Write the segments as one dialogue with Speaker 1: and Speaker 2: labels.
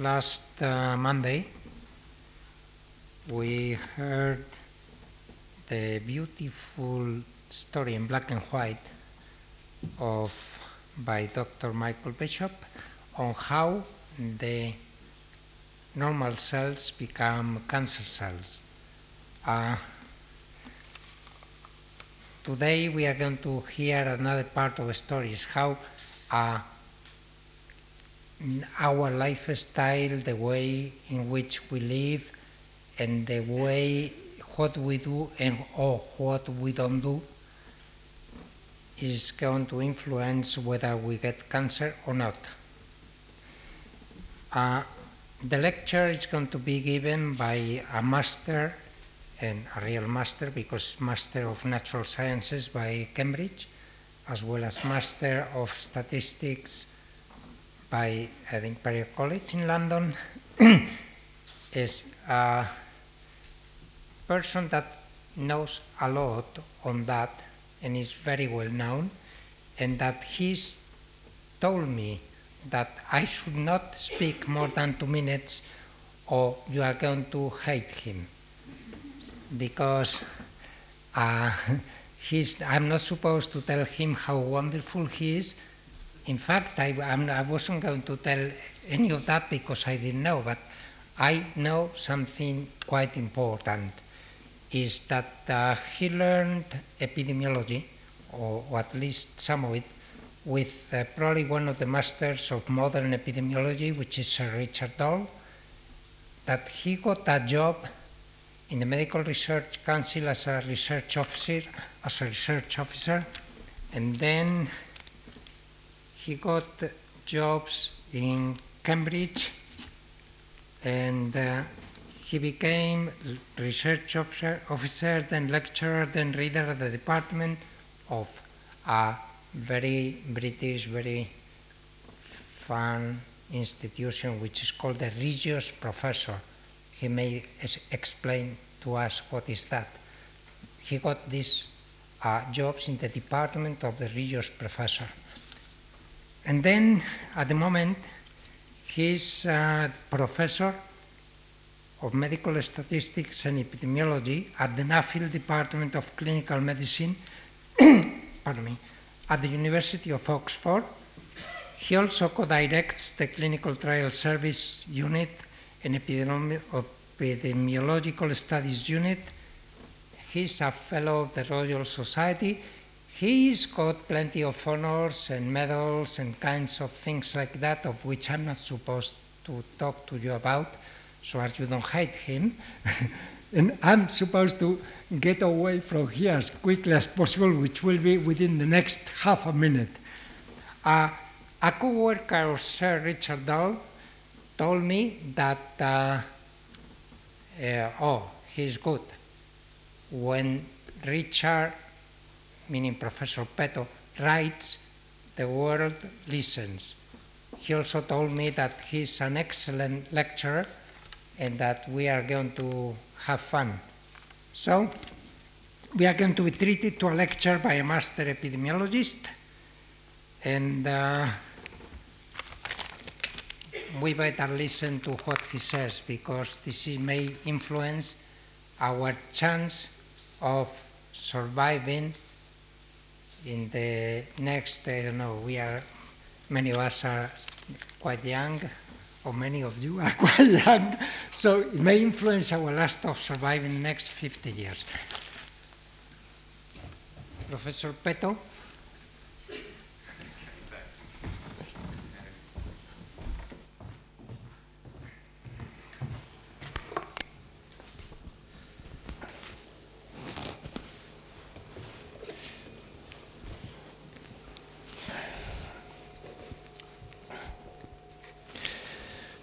Speaker 1: last uh, Monday, we heard the beautiful story in black and white of by Dr. Michael Bishop on how the normal cells become cancer cells. Uh, today we are going to hear another part of the story is how uh, our lifestyle, the way in which we live, and the way what we do and or what we don't do is going to influence whether we get cancer or not. Uh, the lecture is going to be given by a master and a real master because master of natural sciences by Cambridge as well as master of statistics by the Imperial College in London is a person that knows a lot on that and is very well known and that he's told me that I should not speak more than two minutes or you are going to hate him because uh, he's, I'm not supposed to tell him how wonderful he is. In fact, I, I wasn't going to tell any of that because I didn't know, but I know something quite important is that uh, he learned epidemiology, or, or, at least some of it, with uh, probably one of the masters of modern epidemiology, which is Sir Richard Doll, that he got a job in the Medical Research Council as a research officer, as a research officer, and then he got jobs in Cambridge, and uh, he became research officer, officer, then lecturer, then reader at the department of a very British, very fun institution which is called the Regius Professor. He may explain to us what is that. He got these uh, jobs in the department of the Regius Professor. And then at the moment, he's a professor of medical statistics and epidemiology at the Nuffield Department of Clinical Medicine, pardon me, at the University of Oxford. He also co-directs the Clinical Trial Service Unit and Epidemiological Studies Unit. He's a fellow of the Royal Society. He's got plenty of honors and medals and kinds of things like that, of which I'm not supposed to talk to you about so as you don't hate him. and I'm supposed to get away from here as quickly as possible, which will be within the next half a minute. Uh, a co-worker of Sir Richard Doll told me that, uh, uh, oh, he's good. When Richard, meaning Professor Peto, writes, the world listens. He also told me that he's an excellent lecturer and that we are going to have fun. So, we are going to be treated to a lecture by a master epidemiologist, and uh, we better listen to what he says because this may influence our chance of surviving in the next, I don't know, we are, many of us are quite young, or many of you are quite young, so it may influence our last of surviving the next 50 years. Professor Peto.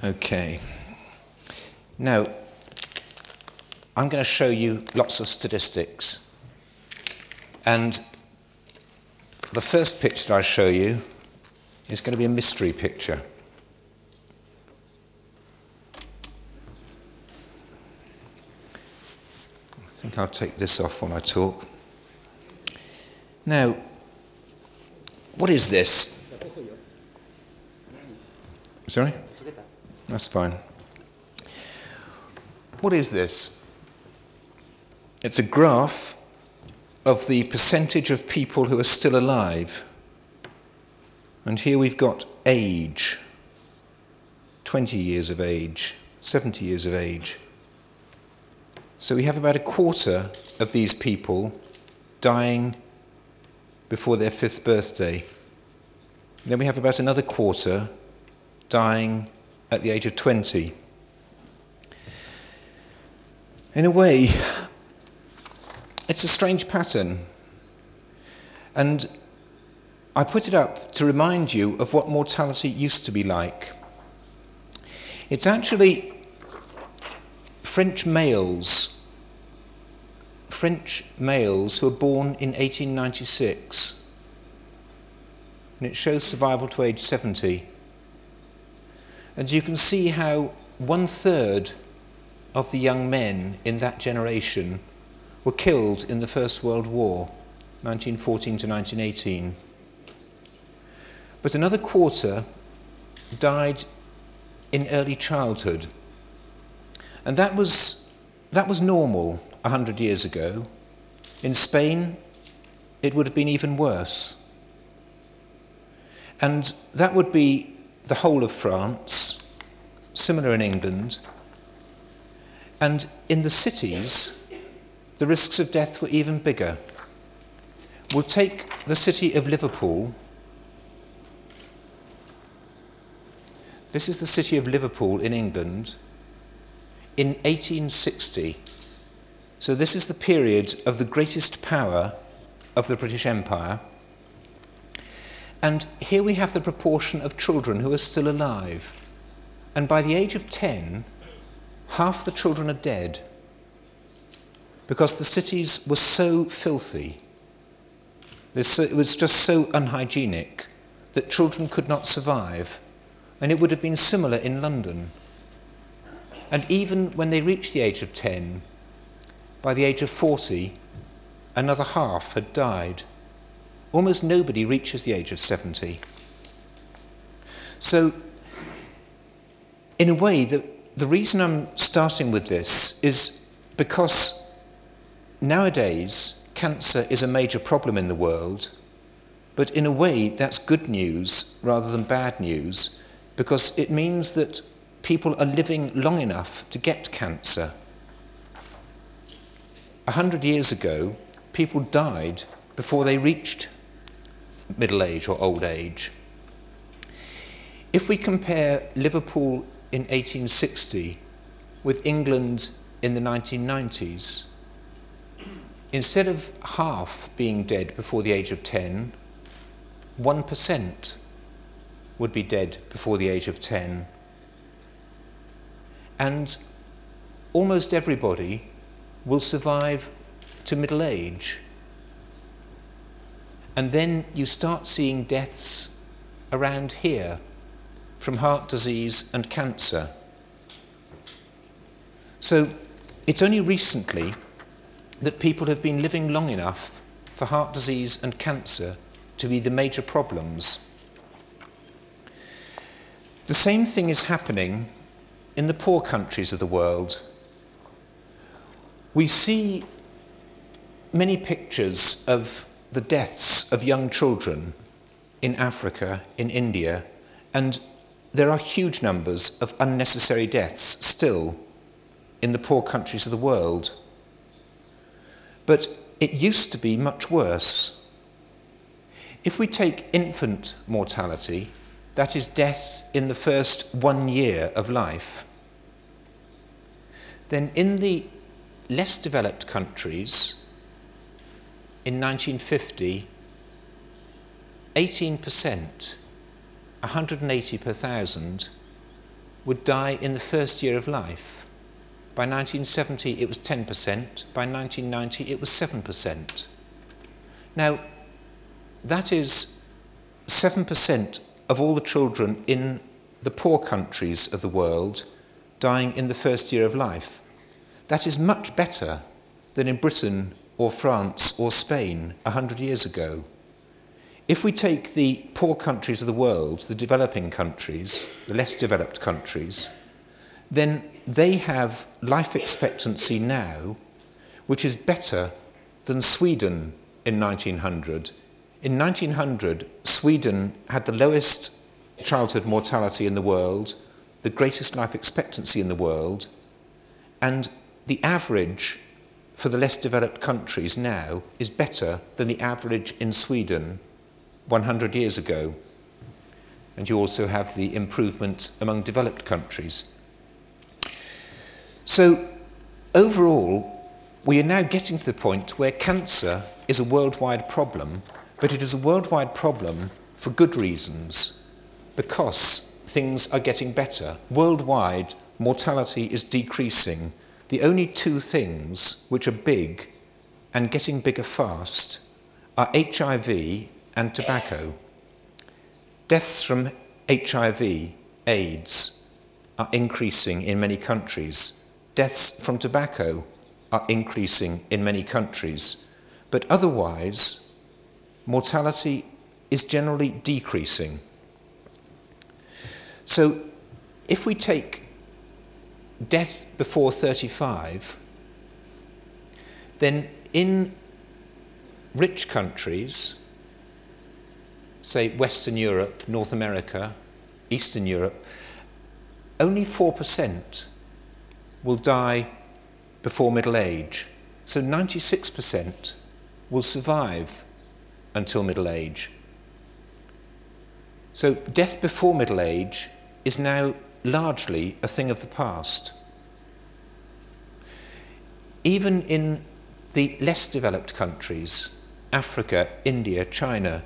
Speaker 2: Okay. Now, I'm going to show you lots of statistics. And the first picture I show you is going to be a mystery picture. I think I'll take this off when I talk. Now, what is this? Sorry? That's fine. What is this? It's a graph of the percentage of people who are still alive. And here we've got age 20 years of age, 70 years of age. So we have about a quarter of these people dying before their fifth birthday. Then we have about another quarter dying at the age of 20. In a way, it's a strange pattern. And I put it up to remind you of what mortality used to be like. It's actually French males, French males who were born in 1896, and it shows survival to age 70. And you can see how one third of the young men in that generation were killed in the First World War, 1914 to 1918. But another quarter died in early childhood. And that was, that was normal 100 years ago. In Spain, it would have been even worse. And that would be the whole of France, similar in England. And in the cities, the risks of death were even bigger. We'll take the city of Liverpool. This is the city of Liverpool in England in 1860. So, this is the period of the greatest power of the British Empire. And here we have the proportion of children who are still alive. And by the age of 10, half the children are dead because the cities were so filthy. It was just so unhygienic that children could not survive. And it would have been similar in London. And even when they reached the age of 10, by the age of 40, another half had died. Almost nobody reaches the age of 70. So, in a way, the, the reason I'm starting with this is because nowadays cancer is a major problem in the world, but in a way that's good news rather than bad news because it means that people are living long enough to get cancer. A hundred years ago, people died before they reached middle age or old age. If we compare Liverpool in 1860 with England in the 1990s, instead of half being dead before the age of 10, 1% would be dead before the age of 10. And almost everybody will survive to middle age. And then you start seeing deaths around here from heart disease and cancer. So it's only recently that people have been living long enough for heart disease and cancer to be the major problems. The same thing is happening in the poor countries of the world. We see many pictures of the deaths of young children in Africa, in India, and there are huge numbers of unnecessary deaths still in the poor countries of the world. But it used to be much worse. If we take infant mortality, that is death in the first one year of life, then in the less developed countries, in 1950, 18%, 180 per thousand, would die in the first year of life. By 1970, it was 10%. By 1990, it was 7%. Now, that is 7% of all the children in the poor countries of the world dying in the first year of life. That is much better than in Britain or France or Spain a hundred years ago. If we take the poor countries of the world, the developing countries, the less developed countries, then they have life expectancy now which is better than Sweden in 1900. In 1900, Sweden had the lowest childhood mortality in the world, the greatest life expectancy in the world, and the average for the less developed countries now is better than the average in Sweden 100 years ago. And you also have the improvement among developed countries. So, overall, we are now getting to the point where cancer is a worldwide problem, but it is a worldwide problem for good reasons, because things are getting better. Worldwide, mortality is decreasing. The only two things which are big and getting bigger fast are HIV and tobacco. Deaths from HIV, AIDS, are increasing in many countries. Deaths from tobacco are increasing in many countries. But otherwise, mortality is generally decreasing. So, if we take death before 35, then in rich countries, say Western Europe, North America, Eastern Europe, only 4% will die before middle age. So 96% will survive until middle age. So death before middle age is now largely a thing of the past. Even in the less developed countries, Africa, India, China,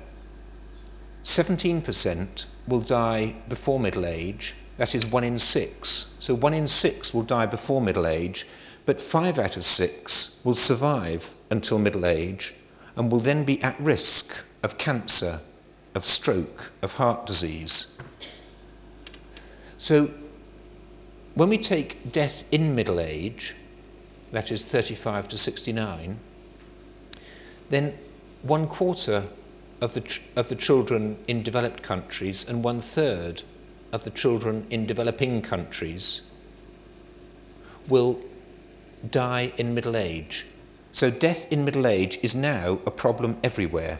Speaker 2: 17% will die before middle age, that is one in six. So one in six will die before middle age, but five out of six will survive until middle age and will then be at risk of cancer, of stroke, of heart disease. So when we take death in middle age, that is 35 to 69, then one quarter of the, of the children in developed countries and one third of the children in developing countries will die in middle age. So, death in middle age is now a problem everywhere.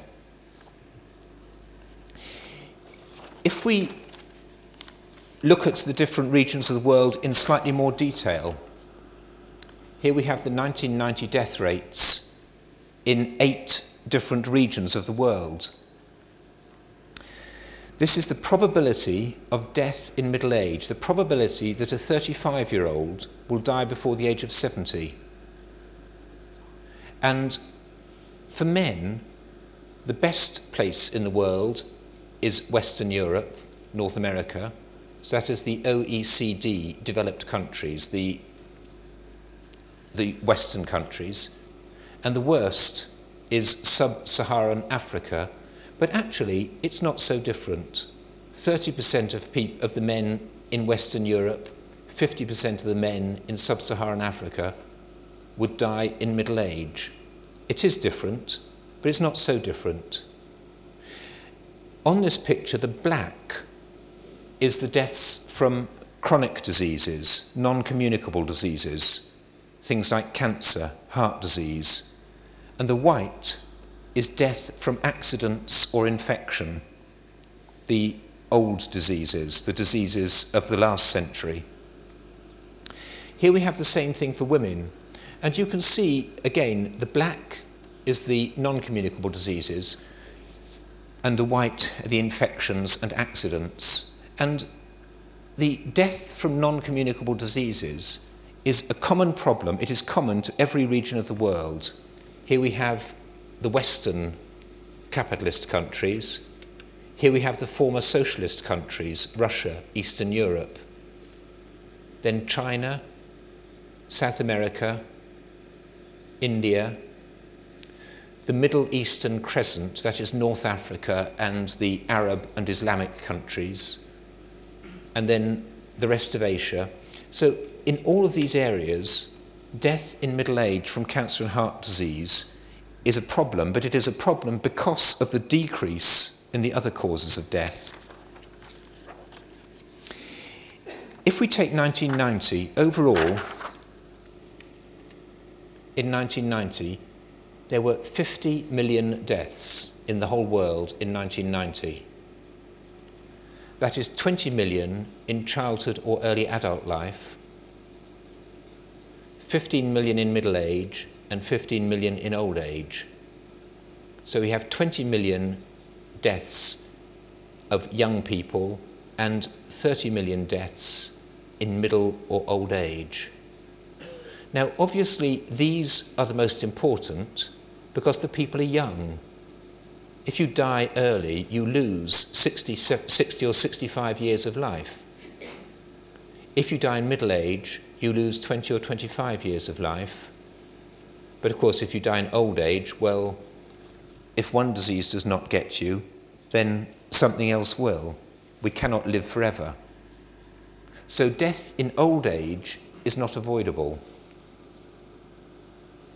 Speaker 2: If we look at the different regions of the world in slightly more detail, here we have the 1990 death rates in eight different regions of the world. This is the probability of death in middle age, the probability that a 35 year old will die before the age of 70. And for men, the best place in the world is Western Europe, North America. So that is the OECD developed countries, the, the Western countries. And the worst is sub Saharan Africa, but actually it's not so different. 30% of, of the men in Western Europe, 50% of the men in sub Saharan Africa would die in middle age. It is different, but it's not so different. On this picture, the black is the deaths from chronic diseases, non communicable diseases, things like cancer, heart disease, and the white is death from accidents or infection, the old diseases, the diseases of the last century. Here we have the same thing for women, and you can see again the black is the non communicable diseases, and the white are the infections and accidents. And the death from non communicable diseases is a common problem, it is common to every region of the world. Here we have the Western capitalist countries. Here we have the former socialist countries, Russia, Eastern Europe. Then China, South America, India, the Middle Eastern crescent, that is North Africa and the Arab and Islamic countries, and then the rest of Asia. So, in all of these areas, death in middle age from cancer and heart disease is a problem, but it is a problem because of the decrease in the other causes of death. If we take 1990, overall, in 1990, there were 50 million deaths in the whole world in 1990. That is 20 million in childhood or early adult life, 15 million in middle age, and 15 million in old age. So we have 20 million deaths of young people and 30 million deaths in middle or old age. Now, obviously, these are the most important because the people are young. If you die early, you lose 60, 60 or 65 years of life. If you die in middle age, you lose 20 or 25 years of life. But of course, if you die in old age, well, if one disease does not get you, then something else will. We cannot live forever. So death in old age is not avoidable.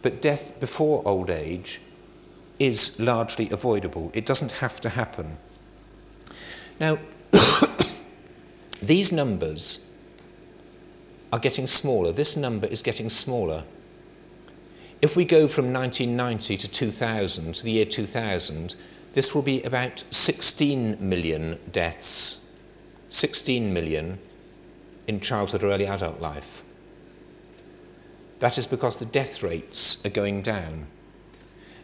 Speaker 2: But death before old age is largely avoidable. It doesn't have to happen. Now, these numbers are getting smaller. This number is getting smaller. If we go from 1990 to 2000, to the year 2000, this will be about 16 million deaths. 16 million in childhood or early adult life. That is because the death rates are going down.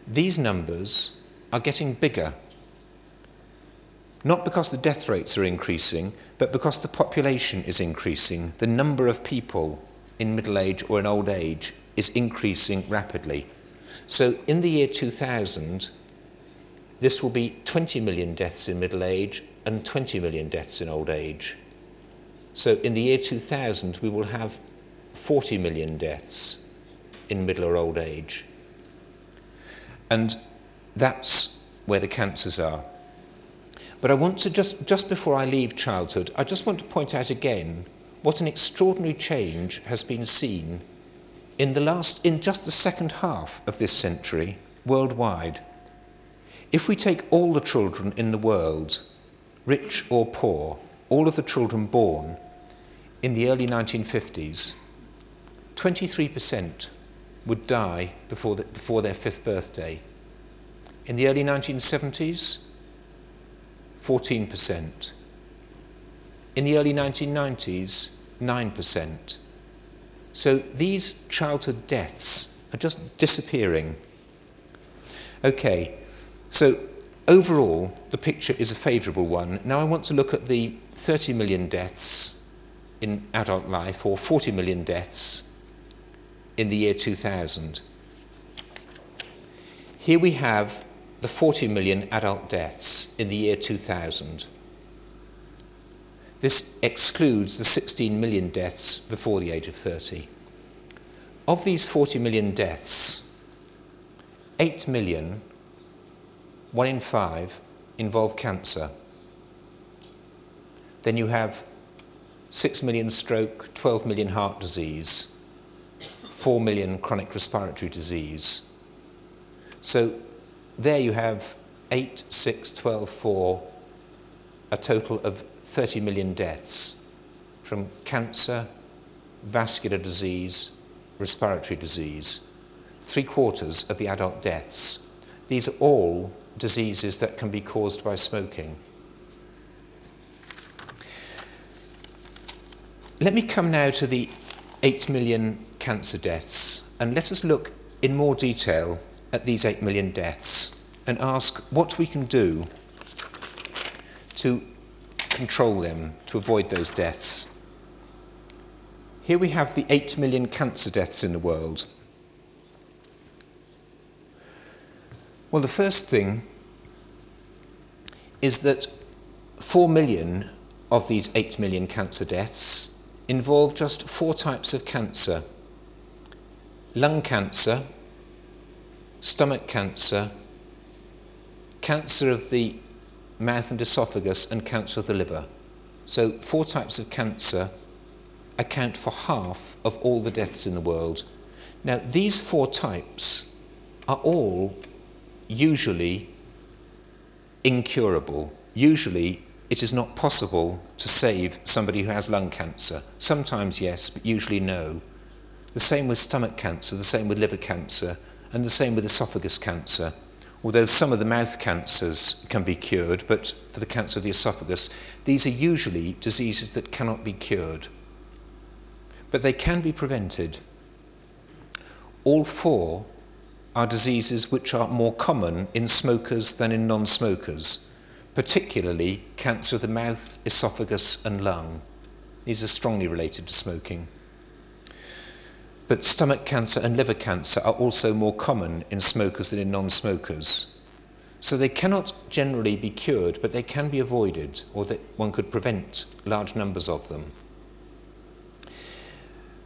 Speaker 2: These numbers are getting bigger. Not because the death rates are increasing, but because the population is increasing. The number of people in middle age or in old age is increasing rapidly. So in the year 2000, this will be 20 million deaths in middle age and 20 million deaths in old age. So in the year 2000, we will have 40 million deaths in middle or old age. And that's where the cancers are. But I want to just, just before I leave childhood, I just want to point out again what an extraordinary change has been seen in the last, in just the second half of this century worldwide. If we take all the children in the world, rich or poor, all of the children born in the early 1950s, 23% would die before, the, before their fifth birthday. In the early 1970s, 14%. In the early 1990s, 9%. So these childhood deaths are just disappearing. Okay, so overall, the picture is a favourable one. Now I want to look at the 30 million deaths in adult life, or 40 million deaths in the year 2000. Here we have the 40 million adult deaths in the year 2000. This excludes the 16 million deaths before the age of 30. Of these 40 million deaths, 8 million, one in five, involve cancer. Then you have 6 million stroke, 12 million heart disease, 4 million chronic respiratory disease. So there you have 8, 6, 12, 4, a total of 30 million deaths from cancer, vascular disease, respiratory disease. Three quarters of the adult deaths. These are all diseases that can be caused by smoking. Let me come now to the 8 million cancer deaths and let us look in more detail at these 8 million deaths and ask what we can do to control them, to avoid those deaths. Here we have the 8 million cancer deaths in the world. Well, the first thing is that 4 million of these 8 million cancer deaths involve just four types of cancer lung cancer, stomach cancer, cancer of the mouth and esophagus, and cancer of the liver. So, four types of cancer account for half of all the deaths in the world. Now, these four types are all usually incurable. Usually, it is not possible to save somebody who has lung cancer. Sometimes, yes, but usually, no. The same with stomach cancer, the same with liver cancer, and the same with esophagus cancer. Although some of the mouth cancers can be cured, but for the cancer of the esophagus, these are usually diseases that cannot be cured. But they can be prevented. All four are diseases which are more common in smokers than in non smokers, particularly cancer of the mouth, esophagus, and lung. These are strongly related to smoking. But stomach cancer and liver cancer are also more common in smokers than in non smokers. So they cannot generally be cured, but they can be avoided, or that one could prevent large numbers of them.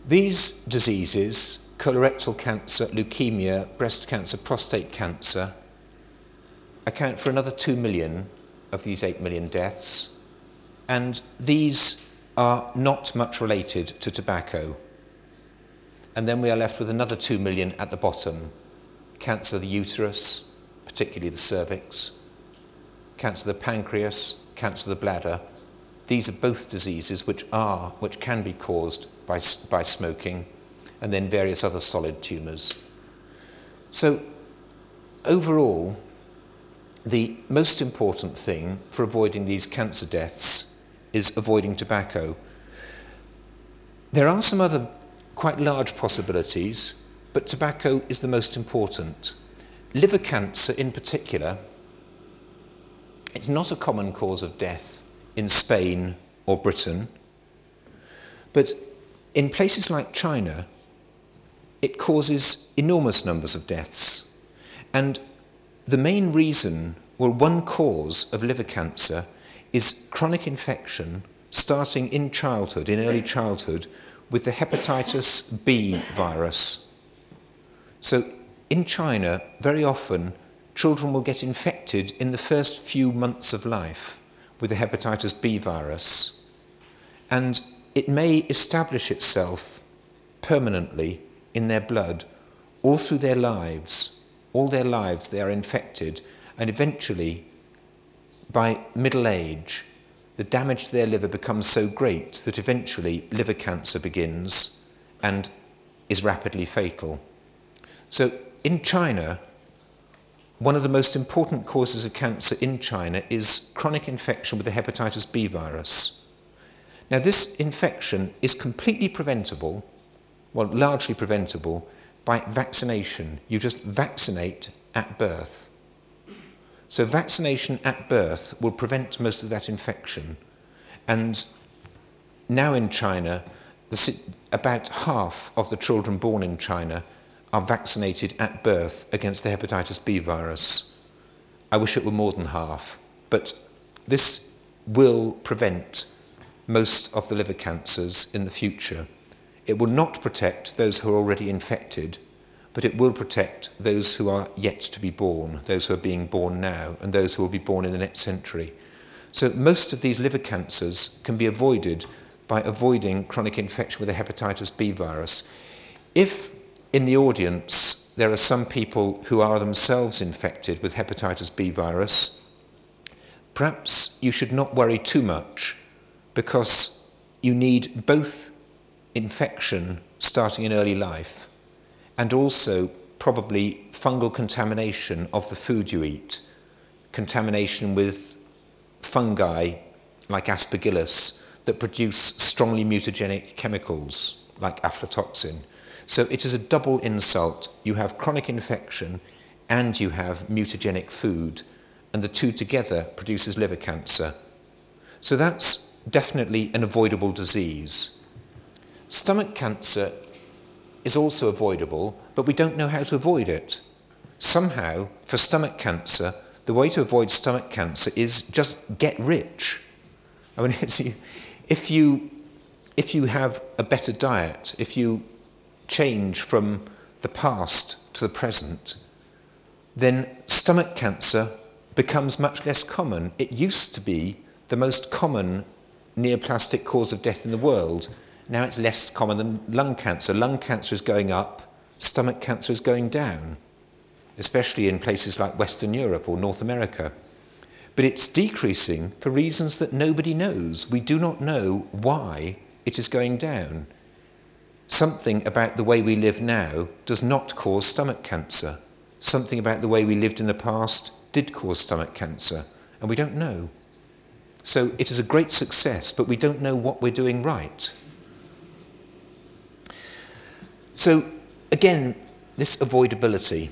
Speaker 2: These diseases, colorectal cancer, leukemia, breast cancer, prostate cancer, account for another 2 million of these 8 million deaths, and these are not much related to tobacco. And then we are left with another 2 million at the bottom cancer of the uterus, particularly the cervix, cancer of the pancreas, cancer of the bladder. These are both diseases which are, which can be caused by, by smoking, and then various other solid tumours. So, overall, the most important thing for avoiding these cancer deaths is avoiding tobacco. There are some other quite large possibilities, but tobacco is the most important. Liver cancer, in particular, it's not a common cause of death in Spain or Britain, but in places like China, it causes enormous numbers of deaths. And the main reason, well, one cause of liver cancer is chronic infection starting in childhood, in early childhood, with the hepatitis B virus. So, in China, very often children will get infected in the first few months of life with the hepatitis B virus, and it may establish itself permanently in their blood all through their lives. All their lives they are infected, and eventually, by middle age, the damage to their liver becomes so great that eventually liver cancer begins and is rapidly fatal. So, in China, one of the most important causes of cancer in China is chronic infection with the hepatitis B virus. Now, this infection is completely preventable, well, largely preventable, by vaccination. You just vaccinate at birth. So, vaccination at birth will prevent most of that infection. And now in China, the, about half of the children born in China are vaccinated at birth against the hepatitis B virus. I wish it were more than half, but this will prevent most of the liver cancers in the future. It will not protect those who are already infected, but it will protect those who are yet to be born, those who are being born now, and those who will be born in the next century. So, most of these liver cancers can be avoided by avoiding chronic infection with the hepatitis B virus. If in the audience there are some people who are themselves infected with hepatitis B virus, perhaps you should not worry too much because you need both infection starting in early life and also probably fungal contamination of the food you eat, contamination with fungi like aspergillus that produce strongly mutagenic chemicals like aflatoxin. So it is a double insult. You have chronic infection and you have mutagenic food, and the two together produces liver cancer. So that's definitely an avoidable disease. Stomach cancer is also avoidable, but we don't know how to avoid it. Somehow, for stomach cancer, the way to avoid stomach cancer is just get rich. I mean, if you, if you have a better diet, if you change from the past to the present, then stomach cancer becomes much less common. It used to be the most common neoplastic cause of death in the world. Now it's less common than lung cancer. Lung cancer is going up, stomach cancer is going down. especially in places like Western Europe or North America. But it's decreasing for reasons that nobody knows. We do not know why it is going down. Something about the way we live now does not cause stomach cancer. Something about the way we lived in the past did cause stomach cancer, and we don't know. So it is a great success, but we don't know what we're doing right. So, again, this avoidability.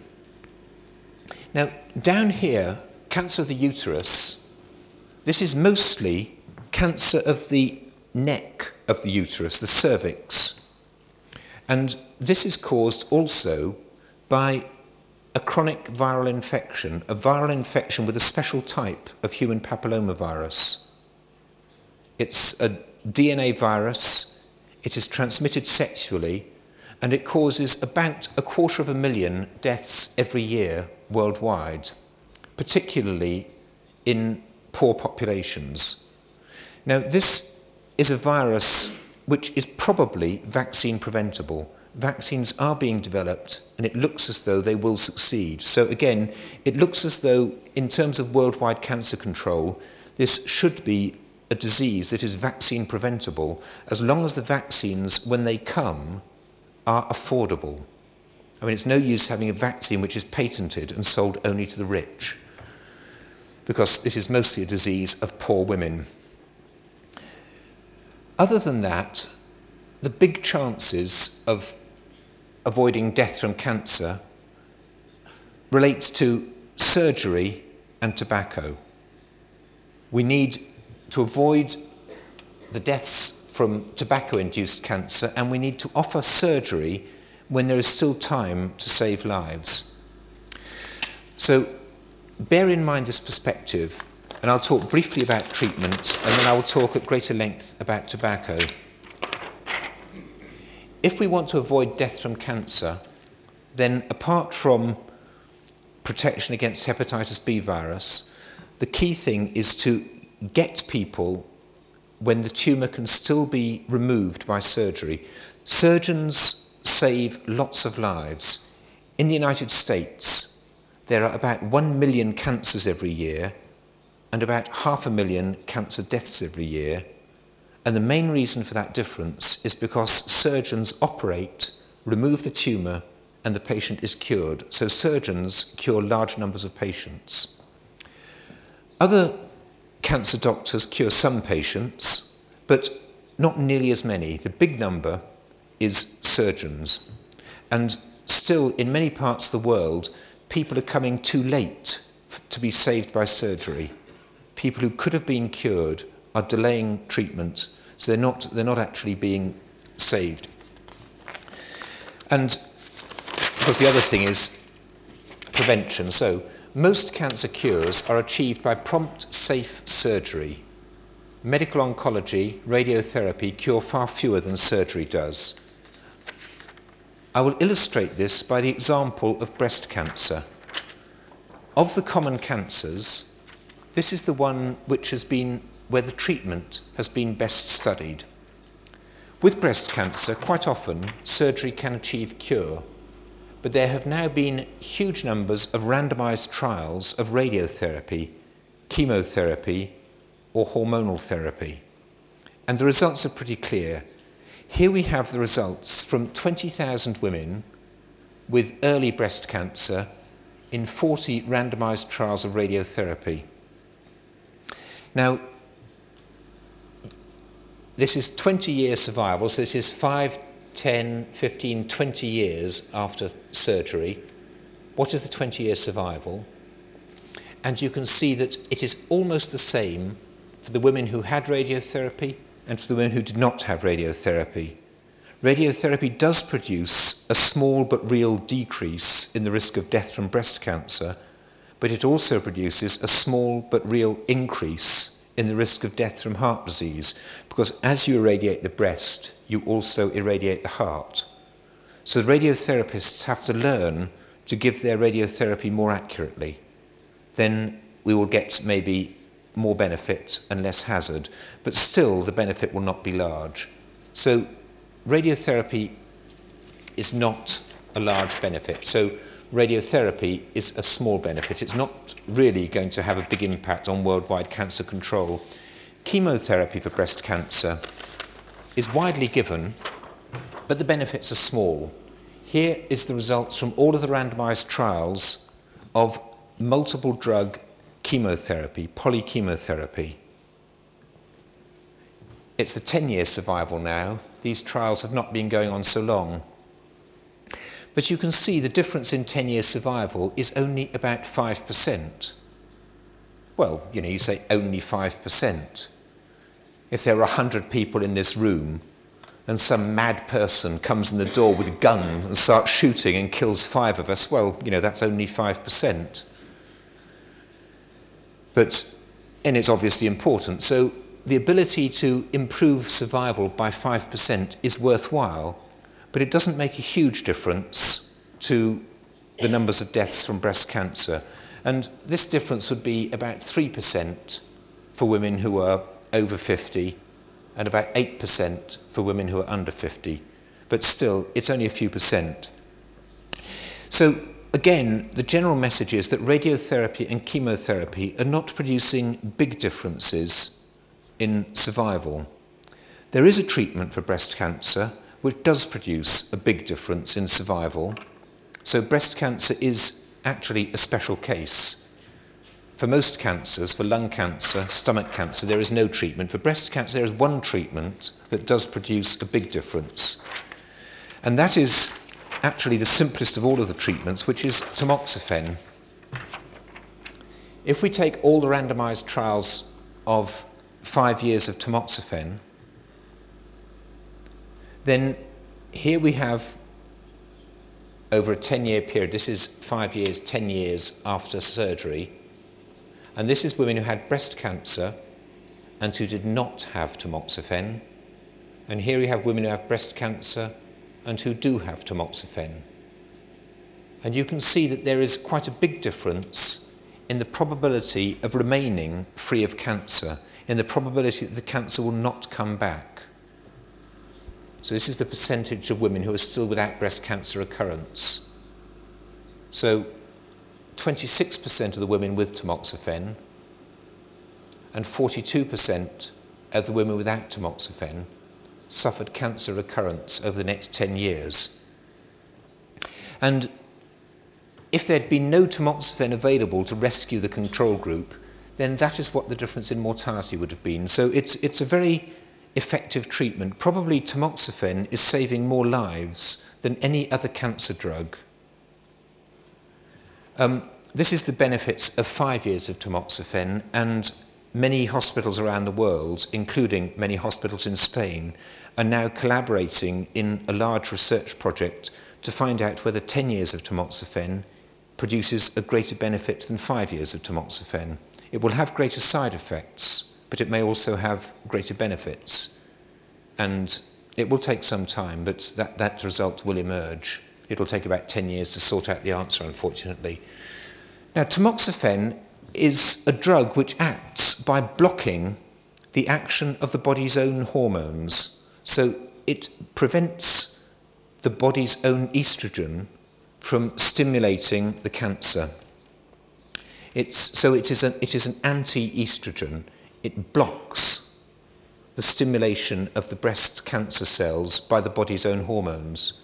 Speaker 2: Now, down here, cancer of the uterus, this is mostly cancer of the neck of the uterus, the cervix. And this is caused also by a chronic viral infection, a viral infection with a special type of human papillomavirus. It's a DNA virus, it is transmitted sexually, and it causes about a quarter of a million deaths every year worldwide, particularly in poor populations. Now, this is a virus which is probably vaccine preventable. Vaccines are being developed, and it looks as though they will succeed. So, again, it looks as though, in terms of worldwide cancer control, this should be a disease that is vaccine preventable as long as the vaccines, when they come, are affordable. I mean, it's no use having a vaccine which is patented and sold only to the rich, because this is mostly a disease of poor women. Other than that, the big chances of avoiding death from cancer relates to surgery and tobacco. We need to avoid the deaths from tobacco induced cancer, and we need to offer surgery when there is still time to save lives. So, bear in mind this perspective, and I'll talk briefly about treatment, and then I will talk at greater length about tobacco. If we want to avoid death from cancer, then apart from protection against hepatitis B virus, the key thing is to get people when the tumour can still be removed by surgery. Surgeons save lots of lives. In the United States, there are about 1 million cancers every year and about half a million cancer deaths every year. And the main reason for that difference is because surgeons operate, remove the tumour, and the patient is cured. So surgeons cure large numbers of patients. Other cancer doctors cure some patients, but not nearly as many. The big number is surgeons. And still, in many parts of the world, people are coming too late to be saved by surgery. People who could have been cured are delaying treatment, so they're not, they're not actually being saved. And of course, the other thing is prevention. So, most cancer cures are achieved by prompt, safe surgery. Medical oncology, radiotherapy cure far fewer than surgery does. I will illustrate this by the example of breast cancer. Of the common cancers, this is the one which has been where the treatment has been best studied. With breast cancer, quite often surgery can achieve cure but there have now been huge numbers of randomized trials of radiotherapy, chemotherapy, or hormonal therapy. And the results are pretty clear. Here we have the results from 20,000 women with early breast cancer in 40 randomized trials of radiotherapy. Now, this is 20 year survival, so this is five 10, 15, 20 years after surgery, what is the 20 year survival? And you can see that it is almost the same for the women who had radiotherapy and for the women who did not have radiotherapy. Radiotherapy does produce a small but real decrease in the risk of death from breast cancer, but it also produces a small but real increase in the risk of death from heart disease, because as you irradiate the breast, you also irradiate the heart. So the radiotherapists have to learn to give their radiotherapy more accurately. Then we will get maybe more benefit and less hazard, but still the benefit will not be large. So radiotherapy is not a large benefit. So radiotherapy is a small benefit. It's not really going to have a big impact on worldwide cancer control. Chemotherapy for breast cancer is widely given, but the benefits are small. Here is the results from all of the randomized trials of multiple drug chemotherapy, polychemotherapy. It's the 10 year survival now. These trials have not been going on so long. But you can see the difference in 10 year survival is only about 5%. Well, you know, you say only 5%. If there are 100 people in this room and some mad person comes in the door with a gun and starts shooting and kills five of us, well, you know, that's only 5%. But, and it's obviously important. So the ability to improve survival by 5% is worthwhile, but it doesn't make a huge difference to the numbers of deaths from breast cancer. And this difference would be about 3% for women who are over 50 and about 8% for women who are under 50. But still, it's only a few percent. So, again, the general message is that radiotherapy and chemotherapy are not producing big differences in survival. There is a treatment for breast cancer which does produce a big difference in survival. So, breast cancer is actually a special case. For most cancers, for lung cancer, stomach cancer, there is no treatment. For breast cancer, there is one treatment that does produce a big difference. And that is actually the simplest of all of the treatments, which is tamoxifen. If we take all the randomized trials of five years of tamoxifen, then here we have over a 10 year period, this is five years, 10 years after surgery, and this is women who had breast cancer and who did not have tamoxifen. And here we have women who have breast cancer and who do have tamoxifen. And you can see that there is quite a big difference in the probability of remaining free of cancer, in the probability that the cancer will not come back. So, this is the percentage of women who are still without breast cancer recurrence. So, 26% of the women with tamoxifen and 42% of the women without tamoxifen suffered cancer recurrence over the next 10 years. And if there'd been no tamoxifen available to rescue the control group, then that is what the difference in mortality would have been. So it's, it's a very effective treatment. Probably tamoxifen is saving more lives than any other cancer drug. Um, this is the benefits of five years of tamoxifen, and many hospitals around the world, including many hospitals in Spain, are now collaborating in a large research project to find out whether 10 years of tamoxifen produces a greater benefit than five years of tamoxifen. It will have greater side effects, but it may also have greater benefits. And it will take some time, but that, that result will emerge. It'll take about 10 years to sort out the answer, unfortunately. Now, tamoxifen is a drug which acts by blocking the action of the body's own hormones. So it prevents the body's own estrogen from stimulating the cancer. It's, so it is, an, it is an anti-estrogen. It blocks the stimulation of the breast cancer cells by the body's own hormones.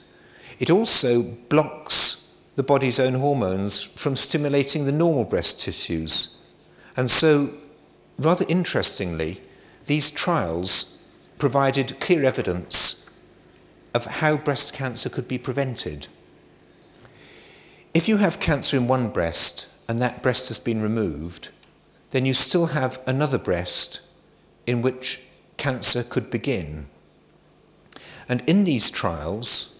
Speaker 2: It also blocks the body's own hormones from stimulating the normal breast tissues. And so, rather interestingly, these trials provided clear evidence of how breast cancer could be prevented. If you have cancer in one breast and that breast has been removed, then you still have another breast in which cancer could begin. And in these trials,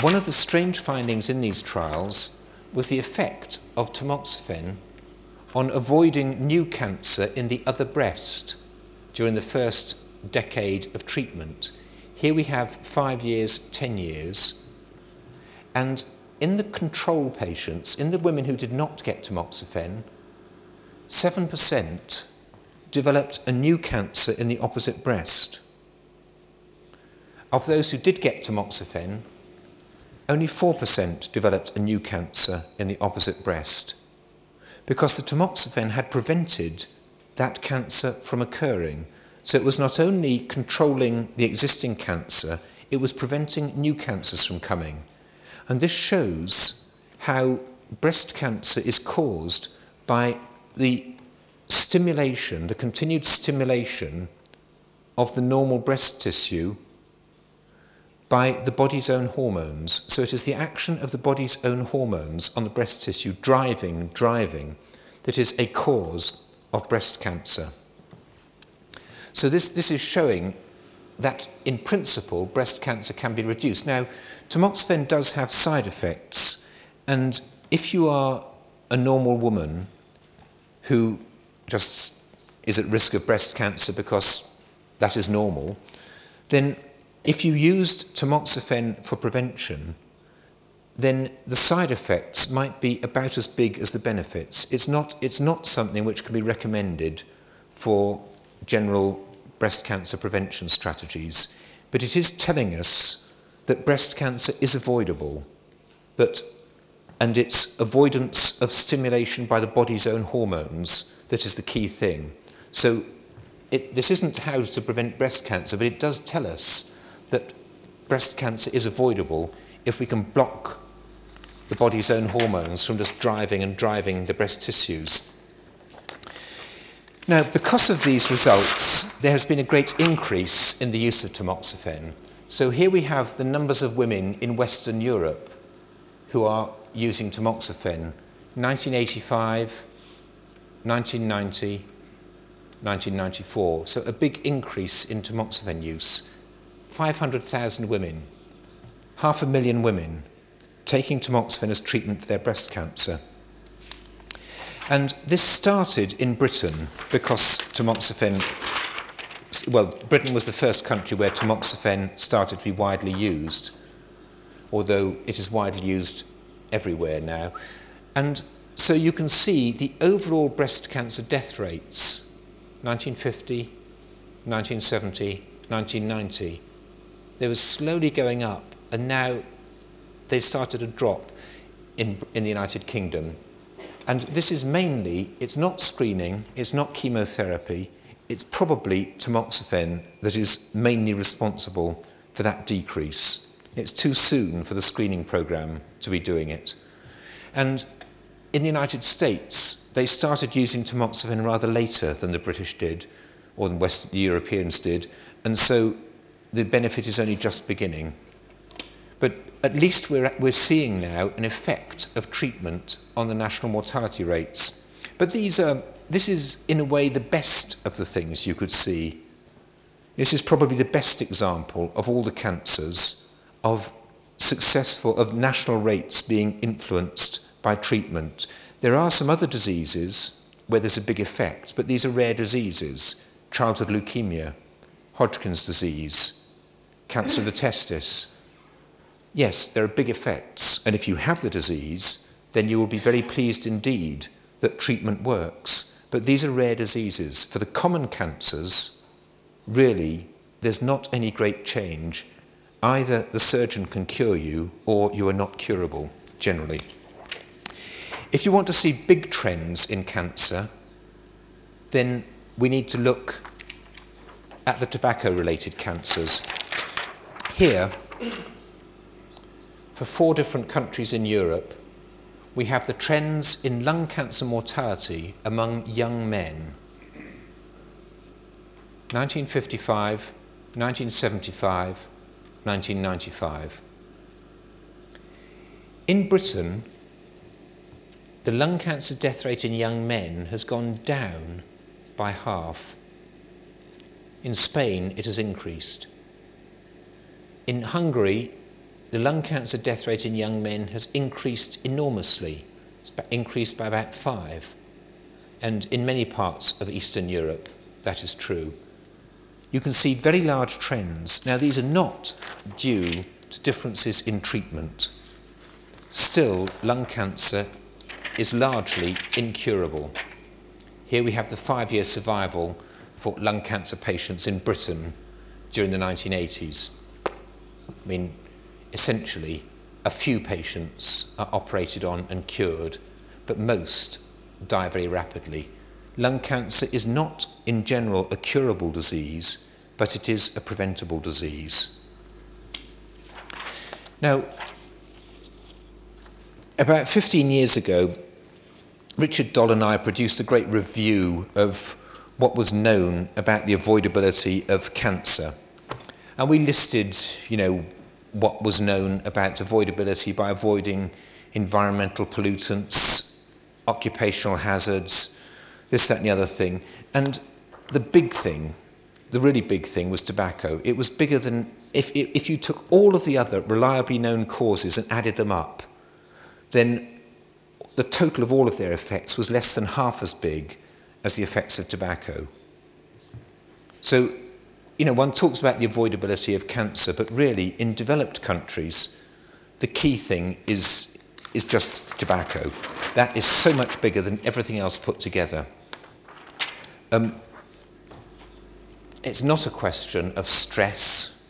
Speaker 2: one of the strange findings in these trials was the effect of tamoxifen on avoiding new cancer in the other breast during the first decade of treatment. Here we have five years, ten years, and in the control patients, in the women who did not get tamoxifen, 7% developed a new cancer in the opposite breast. Of those who did get tamoxifen, only 4% developed a new cancer in the opposite breast because the tamoxifen had prevented that cancer from occurring. So it was not only controlling the existing cancer, it was preventing new cancers from coming. And this shows how breast cancer is caused by the stimulation, the continued stimulation of the normal breast tissue by the body's own hormones. So it is the action of the body's own hormones on the breast tissue driving, driving, that is a cause of breast cancer. So this, this is showing that in principle breast cancer can be reduced. Now, tamoxifen does have side effects, and if you are a normal woman who just is at risk of breast cancer because that is normal, then if you used tamoxifen for prevention, then the side effects might be about as big as the benefits. It's not, it's not something which can be recommended for general breast cancer prevention strategies, but it is telling us that breast cancer is avoidable, that, and its avoidance of stimulation by the body's own hormones that is the key thing. So it, this isn't how to prevent breast cancer, but it does tell us that breast cancer is avoidable if we can block the body's own hormones from just driving and driving the breast tissues. Now, because of these results, there has been a great increase in the use of tamoxifen. So here we have the numbers of women in Western Europe who are using tamoxifen 1985, 1990, 1994. So a big increase in tamoxifen use. 500,000 women, half a million women, taking tamoxifen as treatment for their breast cancer. And this started in Britain because tamoxifen, well, Britain was the first country where tamoxifen started to be widely used, although it is widely used everywhere now. And so you can see the overall breast cancer death rates 1950, 1970, 1990 they were slowly going up, and now they've started to drop in, in the United Kingdom. And this is mainly, it's not screening, it's not chemotherapy, it's probably tamoxifen that is mainly responsible for that decrease. It's too soon for the screening program to be doing it. And in the United States, they started using tamoxifen rather later than the British did, or the West the Europeans did, and so the benefit is only just beginning. But at least we're, we're seeing now an effect of treatment on the national mortality rates. But these are, this is, in a way, the best of the things you could see. This is probably the best example of all the cancers of successful, of national rates being influenced by treatment. There are some other diseases where there's a big effect, but these are rare diseases. Childhood leukemia, Hodgkin's disease, cancer of the testis. Yes, there are big effects, and if you have the disease, then you will be very pleased indeed that treatment works. But these are rare diseases. For the common cancers, really, there's not any great change. Either the surgeon can cure you or you are not curable, generally. If you want to see big trends in cancer, then we need to look at the tobacco related cancers here, for four different countries in Europe, we have the trends in lung cancer mortality among young men. 1955, 1975, 1995. In Britain, the lung cancer death rate in young men has gone down by half. In Spain, it has increased. In Hungary, the lung cancer death rate in young men has increased enormously. It's increased by about five. And in many parts of Eastern Europe, that is true. You can see very large trends. Now, these are not due to differences in treatment. Still, lung cancer is largely incurable. Here we have the five year survival for lung cancer patients in Britain during the 1980s. I mean, essentially, a few patients are operated on and cured, but most die very rapidly. Lung cancer is not, in general, a curable disease, but it is a preventable disease. Now, about 15 years ago, Richard Doll and I produced a great review of what was known about the avoidability of cancer. And we listed, you know, what was known about avoidability by avoiding environmental pollutants, occupational hazards, this, that, and the other thing. And the big thing, the really big thing, was tobacco. It was bigger than if, if you took all of the other reliably known causes and added them up, then the total of all of their effects was less than half as big as the effects of tobacco. So, you know, one talks about the avoidability of cancer, but really, in developed countries, the key thing is, is just tobacco. That is so much bigger than everything else put together. Um, it's not a question of stress.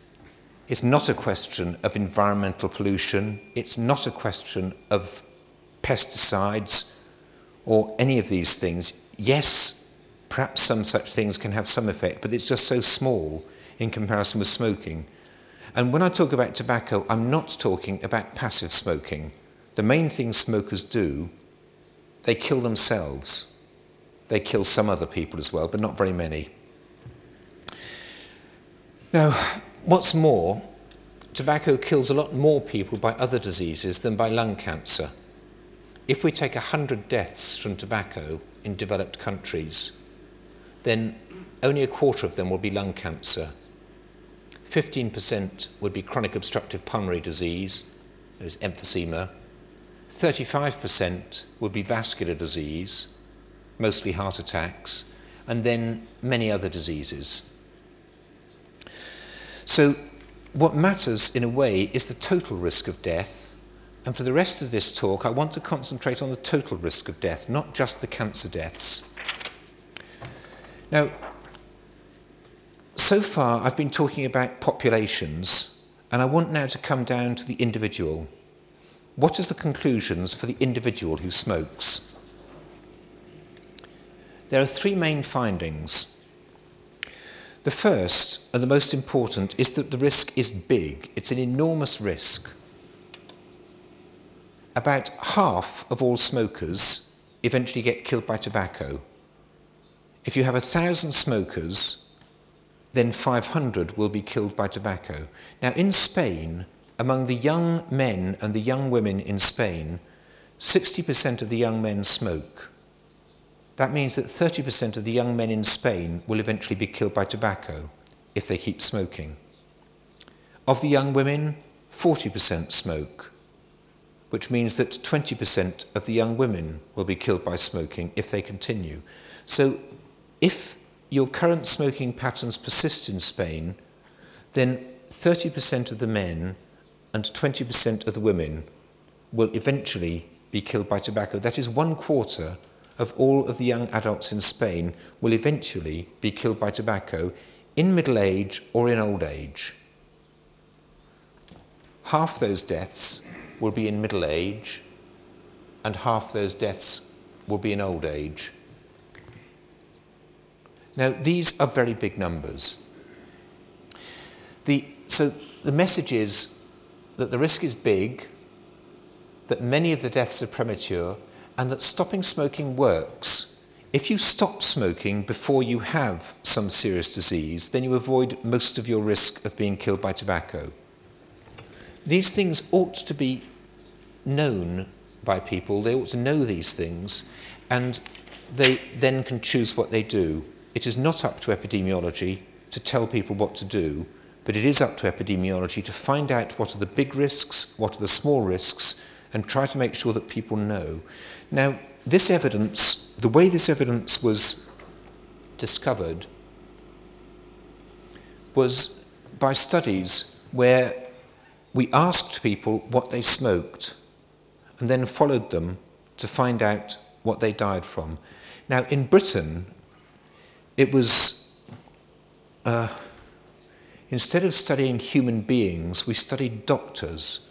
Speaker 2: It's not a question of environmental pollution. It's not a question of pesticides or any of these things. Yes, perhaps some such things can have some effect, but it's just so small in comparison with smoking. And when I talk about tobacco, I'm not talking about passive smoking. The main thing smokers do, they kill themselves. They kill some other people as well, but not very many. Now, what's more, tobacco kills a lot more people by other diseases than by lung cancer. If we take 100 deaths from tobacco in developed countries, then only a quarter of them will be lung cancer. 15% would be chronic obstructive pulmonary disease, that is emphysema. 35% would be vascular disease, mostly heart attacks, and then many other diseases. So, what matters in a way is the total risk of death and for the rest of this talk, I want to concentrate on the total risk of death, not just the cancer deaths. Now, so far I've been talking about populations, and I want now to come down to the individual. What is the conclusions for the individual who smokes? There are three main findings. The first, and the most important, is that the risk is big. It's an enormous risk about half of all smokers eventually get killed by tobacco. If you have a thousand smokers, then 500 will be killed by tobacco. Now, in Spain, among the young men and the young women in Spain, 60% of the young men smoke. That means that 30% of the young men in Spain will eventually be killed by tobacco if they keep smoking. Of the young women, 40% smoke which means that 20% of the young women will be killed by smoking if they continue. So, if your current smoking patterns persist in Spain, then 30% of the men and 20% of the women will eventually be killed by tobacco. That is, one quarter of all of the young adults in Spain will eventually be killed by tobacco in middle age or in old age. Half those deaths will be in middle age, and half those deaths will be in old age. Now, these are very big numbers. The, so, the message is that the risk is big, that many of the deaths are premature, and that stopping smoking works. If you stop smoking before you have some serious disease, then you avoid most of your risk of being killed by tobacco. These things ought to be known by people. They ought to know these things, and they then can choose what they do. It is not up to epidemiology to tell people what to do, but it is up to epidemiology to find out what are the big risks, what are the small risks, and try to make sure that people know. Now, this evidence, the way this evidence was discovered, was by studies where we asked people what they smoked and then followed them to find out what they died from. Now, in Britain, it was uh, instead of studying human beings, we studied doctors.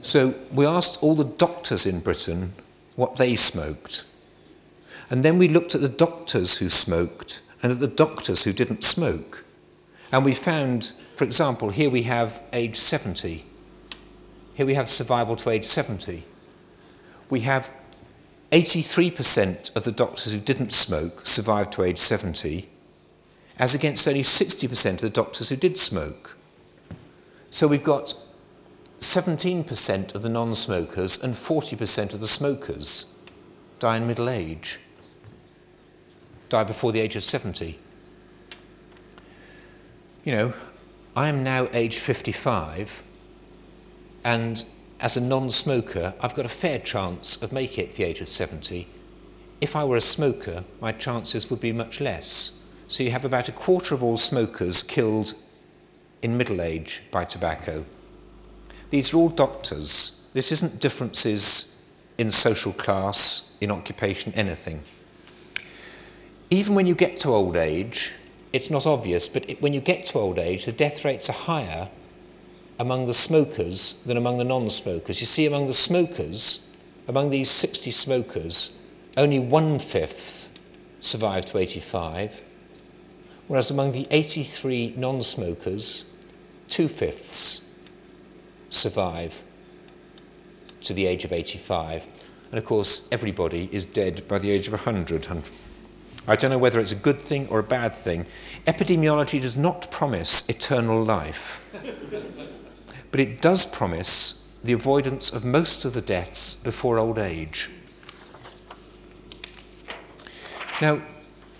Speaker 2: So we asked all the doctors in Britain what they smoked. And then we looked at the doctors who smoked and at the doctors who didn't smoke. And we found, for example, here we have age 70. Here we have survival to age 70. We have 83% of the doctors who didn't smoke survived to age 70, as against only 60% of the doctors who did smoke. So we've got 17% of the non smokers and 40% of the smokers die in middle age, die before the age of 70. You know, I am now age 55, and as a non smoker, I've got a fair chance of making it to the age of 70. If I were a smoker, my chances would be much less. So you have about a quarter of all smokers killed in middle age by tobacco. These are all doctors. This isn't differences in social class, in occupation, anything. Even when you get to old age, it's not obvious, but it, when you get to old age, the death rates are higher among the smokers than among the non smokers. You see, among the smokers, among these 60 smokers, only one fifth survived to 85, whereas among the 83 non smokers, two fifths survive to the age of 85. And of course, everybody is dead by the age of 100. I don't know whether it's a good thing or a bad thing. Epidemiology does not promise eternal life, but it does promise the avoidance of most of the deaths before old age. Now,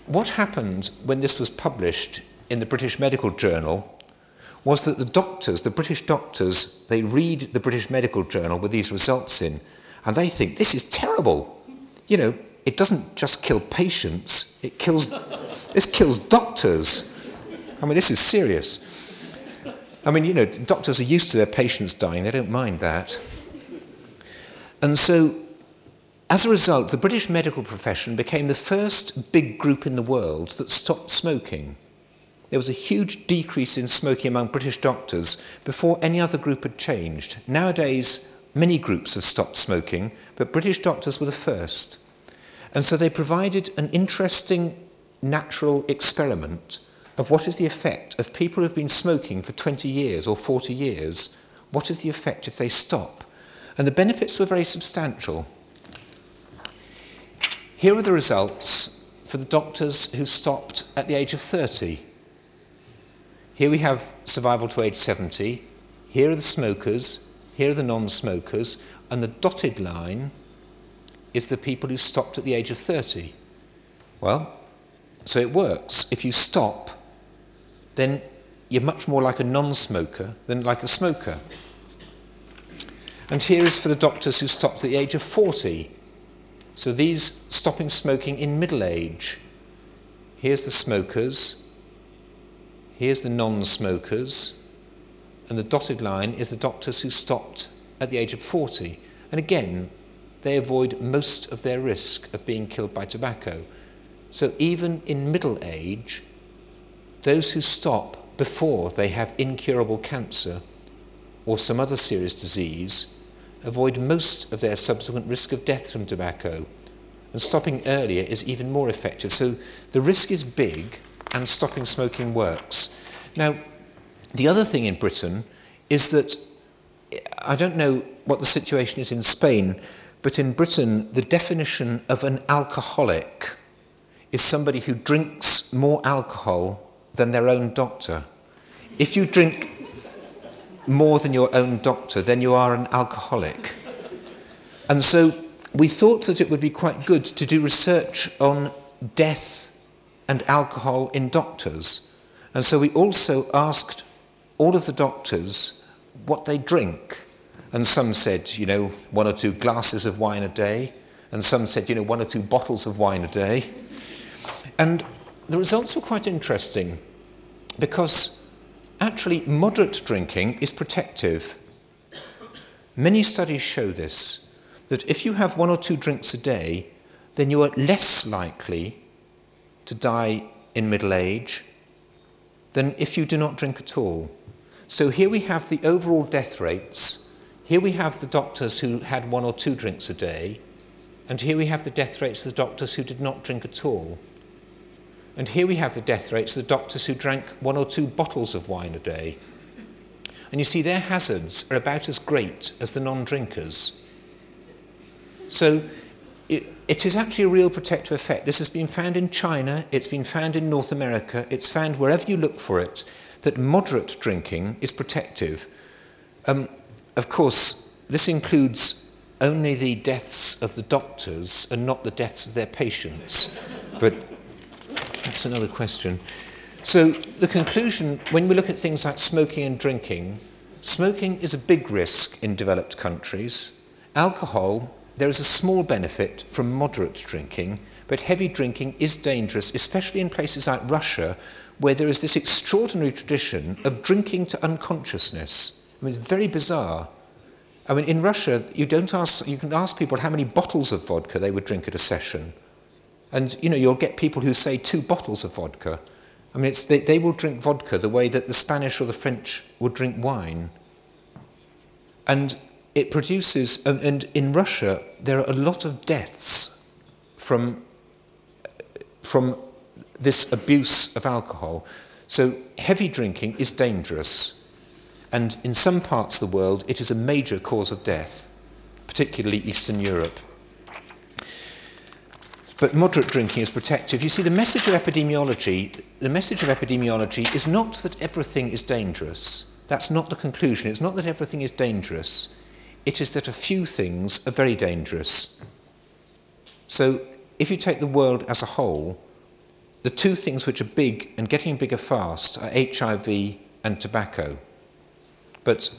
Speaker 2: what happened when this was published in the British Medical Journal was that the doctors, the British doctors, they read the British Medical Journal with these results in, and they think this is terrible. You know, it doesn't just kill patients, it kills, this kills doctors. I mean, this is serious. I mean, you know, doctors are used to their patients dying, they don't mind that. And so, as a result, the British medical profession became the first big group in the world that stopped smoking. There was a huge decrease in smoking among British doctors before any other group had changed. Nowadays, many groups have stopped smoking, but British doctors were the first. And so they provided an interesting natural experiment of what is the effect of people who have been smoking for 20 years or 40 years. What is the effect if they stop? And the benefits were very substantial. Here are the results for the doctors who stopped at the age of 30. Here we have survival to age 70. Here are the smokers. Here are the non smokers. And the dotted line is the people who stopped at the age of 30. Well, so it works. If you stop, then you're much more like a non smoker than like a smoker. And here is for the doctors who stopped at the age of 40. So these stopping smoking in middle age. Here's the smokers. Here's the non smokers. And the dotted line is the doctors who stopped at the age of 40. And again, they avoid most of their risk of being killed by tobacco. So even in middle age, those who stop before they have incurable cancer or some other serious disease avoid most of their subsequent risk of death from tobacco. And stopping earlier is even more effective. So the risk is big and stopping smoking works. Now, the other thing in Britain is that I don't know what the situation is in Spain, but in Britain, the definition of an alcoholic is somebody who drinks more alcohol than their own doctor. If you drink more than your own doctor, then you are an alcoholic. And so we thought that it would be quite good to do research on death and alcohol in doctors. And so we also asked all of the doctors what they drink. And some said, you know, one or two glasses of wine a day. And some said, you know, one or two bottles of wine a day. And the results were quite interesting because actually moderate drinking is protective. Many studies show this, that if you have one or two drinks a day, then you are less likely to die in middle age than if you do not drink at all. So here we have the overall death rates Here we have the doctors who had one or two drinks a day, and here we have the death rates of the doctors who did not drink at all. And here we have the death rates of the doctors who drank one or two bottles of wine a day. And you see, their hazards are about as great as the non drinkers. So it, it is actually a real protective effect. This has been found in China, it's been found in North America, it's found wherever you look for it that moderate drinking is protective. Um, of course, this includes only the deaths of the doctors and not the deaths of their patients. But that's another question. So, the conclusion when we look at things like smoking and drinking, smoking is a big risk in developed countries. Alcohol, there is a small benefit from moderate drinking, but heavy drinking is dangerous, especially in places like Russia, where there is this extraordinary tradition of drinking to unconsciousness. I mean, it's very bizarre. I mean, in Russia, you don't ask, you can ask people how many bottles of vodka they would drink at a session. And, you know, you'll get people who say two bottles of vodka. I mean, it's, they, they will drink vodka the way that the Spanish or the French would drink wine. And it produces, and, and in Russia, there are a lot of deaths from, from this abuse of alcohol. So heavy drinking is dangerous, and in some parts of the world, it is a major cause of death, particularly Eastern Europe. But moderate drinking is protective. You see, the message of epidemiology, the message of epidemiology is not that everything is dangerous. That's not the conclusion. It's not that everything is dangerous. It is that a few things are very dangerous. So, if you take the world as a whole, the two things which are big and getting bigger fast are HIV and tobacco. But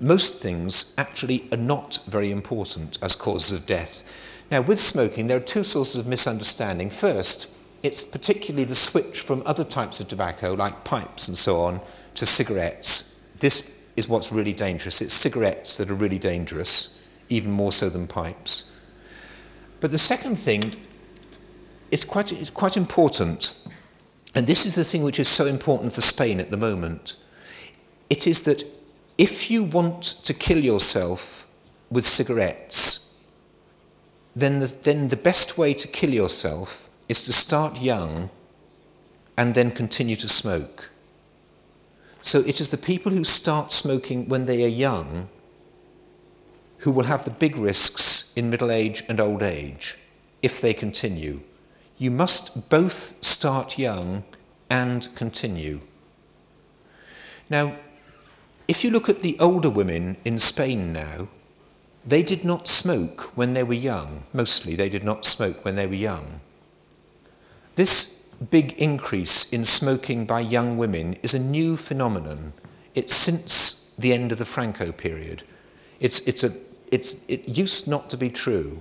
Speaker 2: most things actually are not very important as causes of death. Now, with smoking, there are two sources of misunderstanding. First, it's particularly the switch from other types of tobacco, like pipes and so on, to cigarettes. This is what's really dangerous. It's cigarettes that are really dangerous, even more so than pipes. But the second thing is quite, is quite important, and this is the thing which is so important for Spain at the moment. It is that if you want to kill yourself with cigarettes, then the, then the best way to kill yourself is to start young and then continue to smoke. So it is the people who start smoking when they are young who will have the big risks in middle age and old age if they continue you must both start young and continue. Now, if you look at the older women in Spain now, they did not smoke when they were young. Mostly, they did not smoke when they were young. This big increase in smoking by young women is a new phenomenon. It's since the end of the Franco period. It's, it's a, it's, it used not to be true.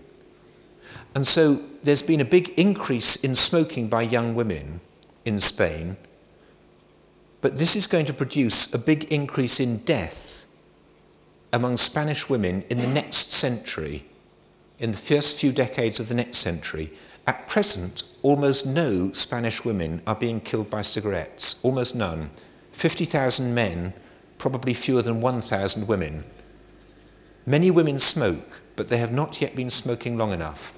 Speaker 2: And so there's been a big increase in smoking by young women in Spain, but this is going to produce a big increase in death among Spanish women in the next century, in the first few decades of the next century. At present, almost no Spanish women are being killed by cigarettes, almost none. 50,000 men, probably fewer than 1,000 women. Many women smoke, but they have not yet been smoking long enough.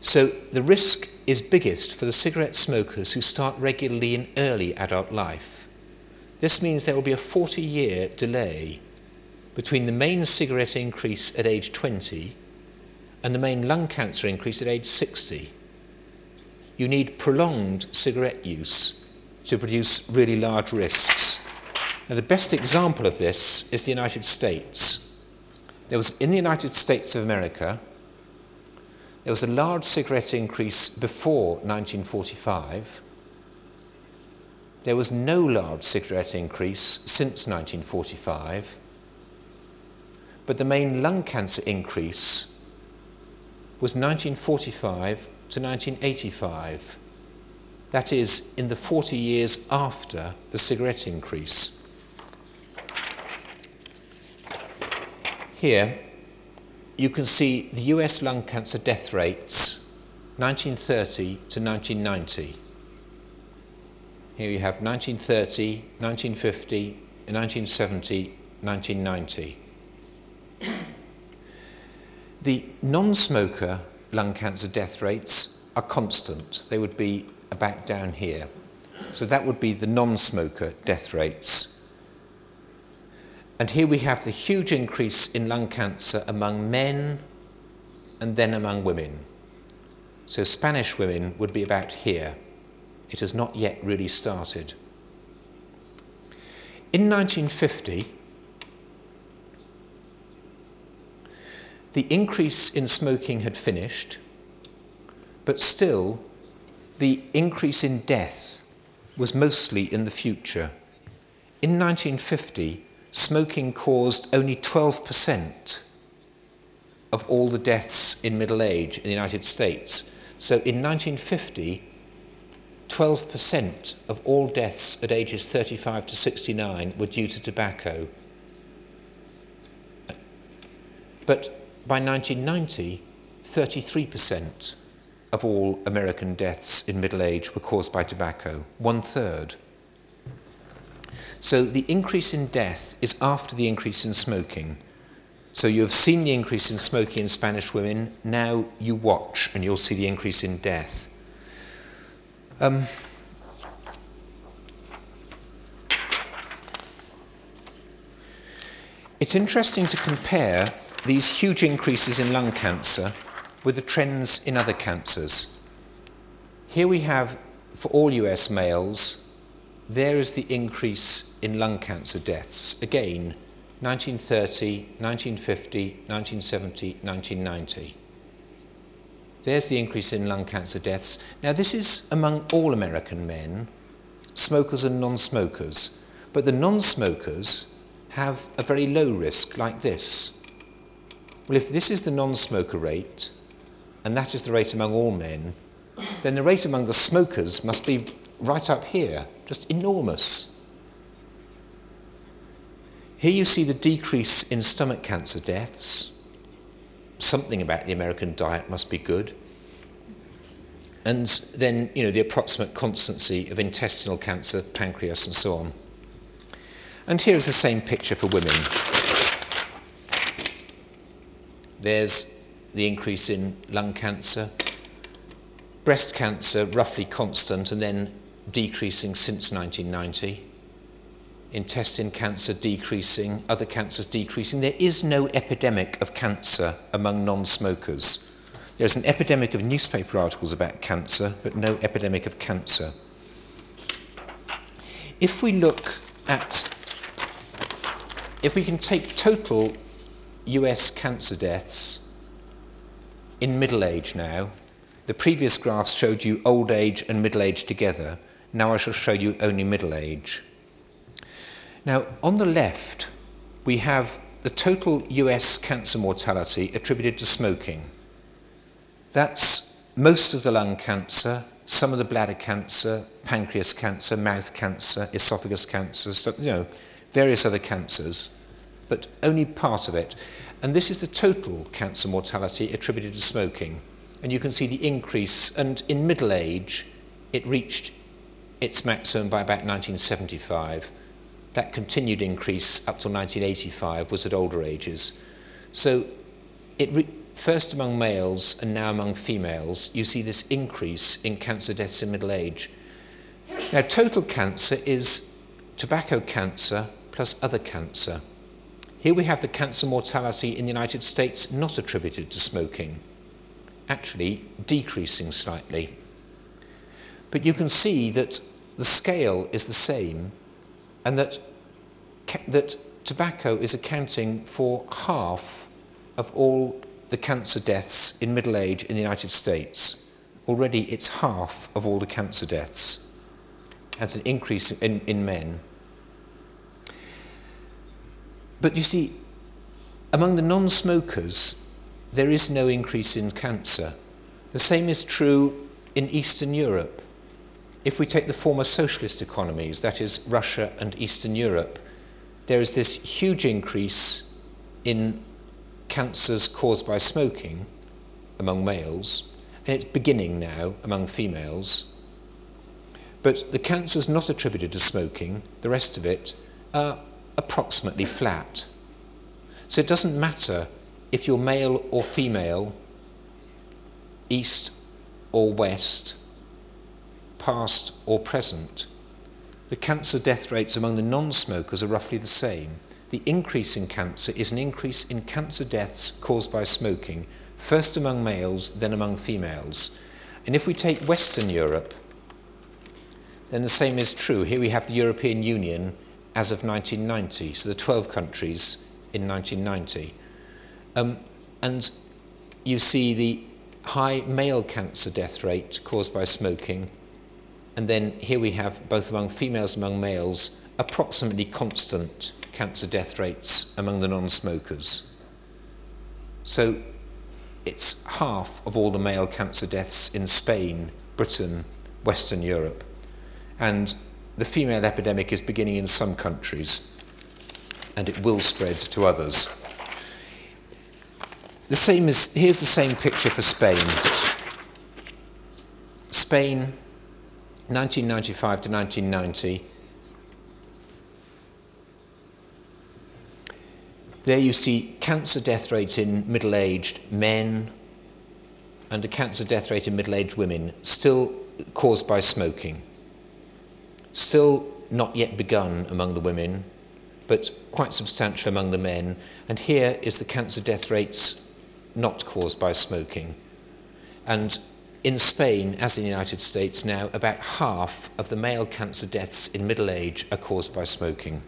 Speaker 2: So the risk is biggest for the cigarette smokers who start regularly in early adult life. This means there will be a 40 year delay between the main cigarette increase at age 20 and the main lung cancer increase at age 60. You need prolonged cigarette use to produce really large risks. Now, the best example of this is the United States. There was in the United States of America there was a large cigarette increase before 1945. There was no large cigarette increase since 1945. But the main lung cancer increase was 1945 to 1985. That is, in the 40 years after the cigarette increase. Here, you can see the US lung cancer death rates 1930 to 1990. Here you have 1930, 1950, 1970, 1990. The non smoker lung cancer death rates are constant, they would be about down here. So that would be the non smoker death rates. And here we have the huge increase in lung cancer among men and then among women. So Spanish women would be about here. It has not yet really started. In 1950, the increase in smoking had finished, but still the increase in death was mostly in the future. In 1950, smoking caused only 12% of all the deaths in middle age in the United States. So in 1950, 12% of all deaths at ages 35 to 69 were due to tobacco. But by 1990, 33% of all American deaths in middle age were caused by tobacco, one third. So the increase in death is after the increase in smoking. So you have seen the increase in smoking in Spanish women, now you watch and you'll see the increase in death. Um, it's interesting to compare these huge increases in lung cancer with the trends in other cancers. Here we have, for all US males, there is the increase in lung cancer deaths. Again, 1930, 1950, 1970, 1990. There's the increase in lung cancer deaths. Now, this is among all American men, smokers and non smokers. But the non smokers have a very low risk, like this. Well, if this is the non smoker rate, and that is the rate among all men, then the rate among the smokers must be right up here, just enormous. Here you see the decrease in stomach cancer deaths. Something about the American diet must be good. And then, you know, the approximate constancy of intestinal cancer, pancreas, and so on. And here is the same picture for women. There's the increase in lung cancer, breast cancer roughly constant and then decreasing since 1990, intestine cancer decreasing, other cancers decreasing. There is no epidemic of cancer among non smokers. There's an epidemic of newspaper articles about cancer, but no epidemic of cancer. If we look at, if we can take total US cancer deaths in middle age now. The previous graphs showed you old age and middle age together. Now I shall show you only middle age. Now, on the left, we have the total US cancer mortality attributed to smoking. That's most of the lung cancer, some of the bladder cancer, pancreas cancer, mouth cancer, esophagus cancer, you know, various other cancers but only part of it. And this is the total cancer mortality attributed to smoking. And you can see the increase, and in middle age, it reached its maximum by about 1975. That continued increase up till 1985 was at older ages. So it re- first among males and now among females, you see this increase in cancer deaths in middle age. Now, total cancer is tobacco cancer plus other cancer. Here we have the cancer mortality in the United States not attributed to smoking, actually decreasing slightly. But you can see that the scale is the same and that, that tobacco is accounting for half of all the cancer deaths in middle age in the United States. Already it's half of all the cancer deaths. Has an increase in, in men. But you see, among the non smokers, there is no increase in cancer. The same is true in Eastern Europe. If we take the former socialist economies, that is Russia and Eastern Europe, there is this huge increase in cancers caused by smoking among males, and it's beginning now among females. But the cancers not attributed to smoking, the rest of it, are approximately flat. So it doesn't matter if you're male or female, east or west, past or present, the cancer death rates among the non smokers are roughly the same. The increase in cancer is an increase in cancer deaths caused by smoking, first among males, then among females. And if we take Western Europe, then the same is true. Here we have the European Union as of 1990, so the 12 countries in 1990. Um, and you see the high male cancer death rate caused by smoking and then here we have, both among females and among males, approximately constant cancer death rates among the non smokers. So it's half of all the male cancer deaths in Spain, Britain, Western Europe. And the female epidemic is beginning in some countries, and it will spread to others. The same is, here's the same picture for Spain. Spain 1995 to 1990, there you see cancer death rates in middle aged men and a cancer death rate in middle aged women, still caused by smoking. Still not yet begun among the women, but quite substantial among the men. And here is the cancer death rates not caused by smoking. And in Spain, as in the United States now, about half of the male cancer deaths in middle age are caused by smoking.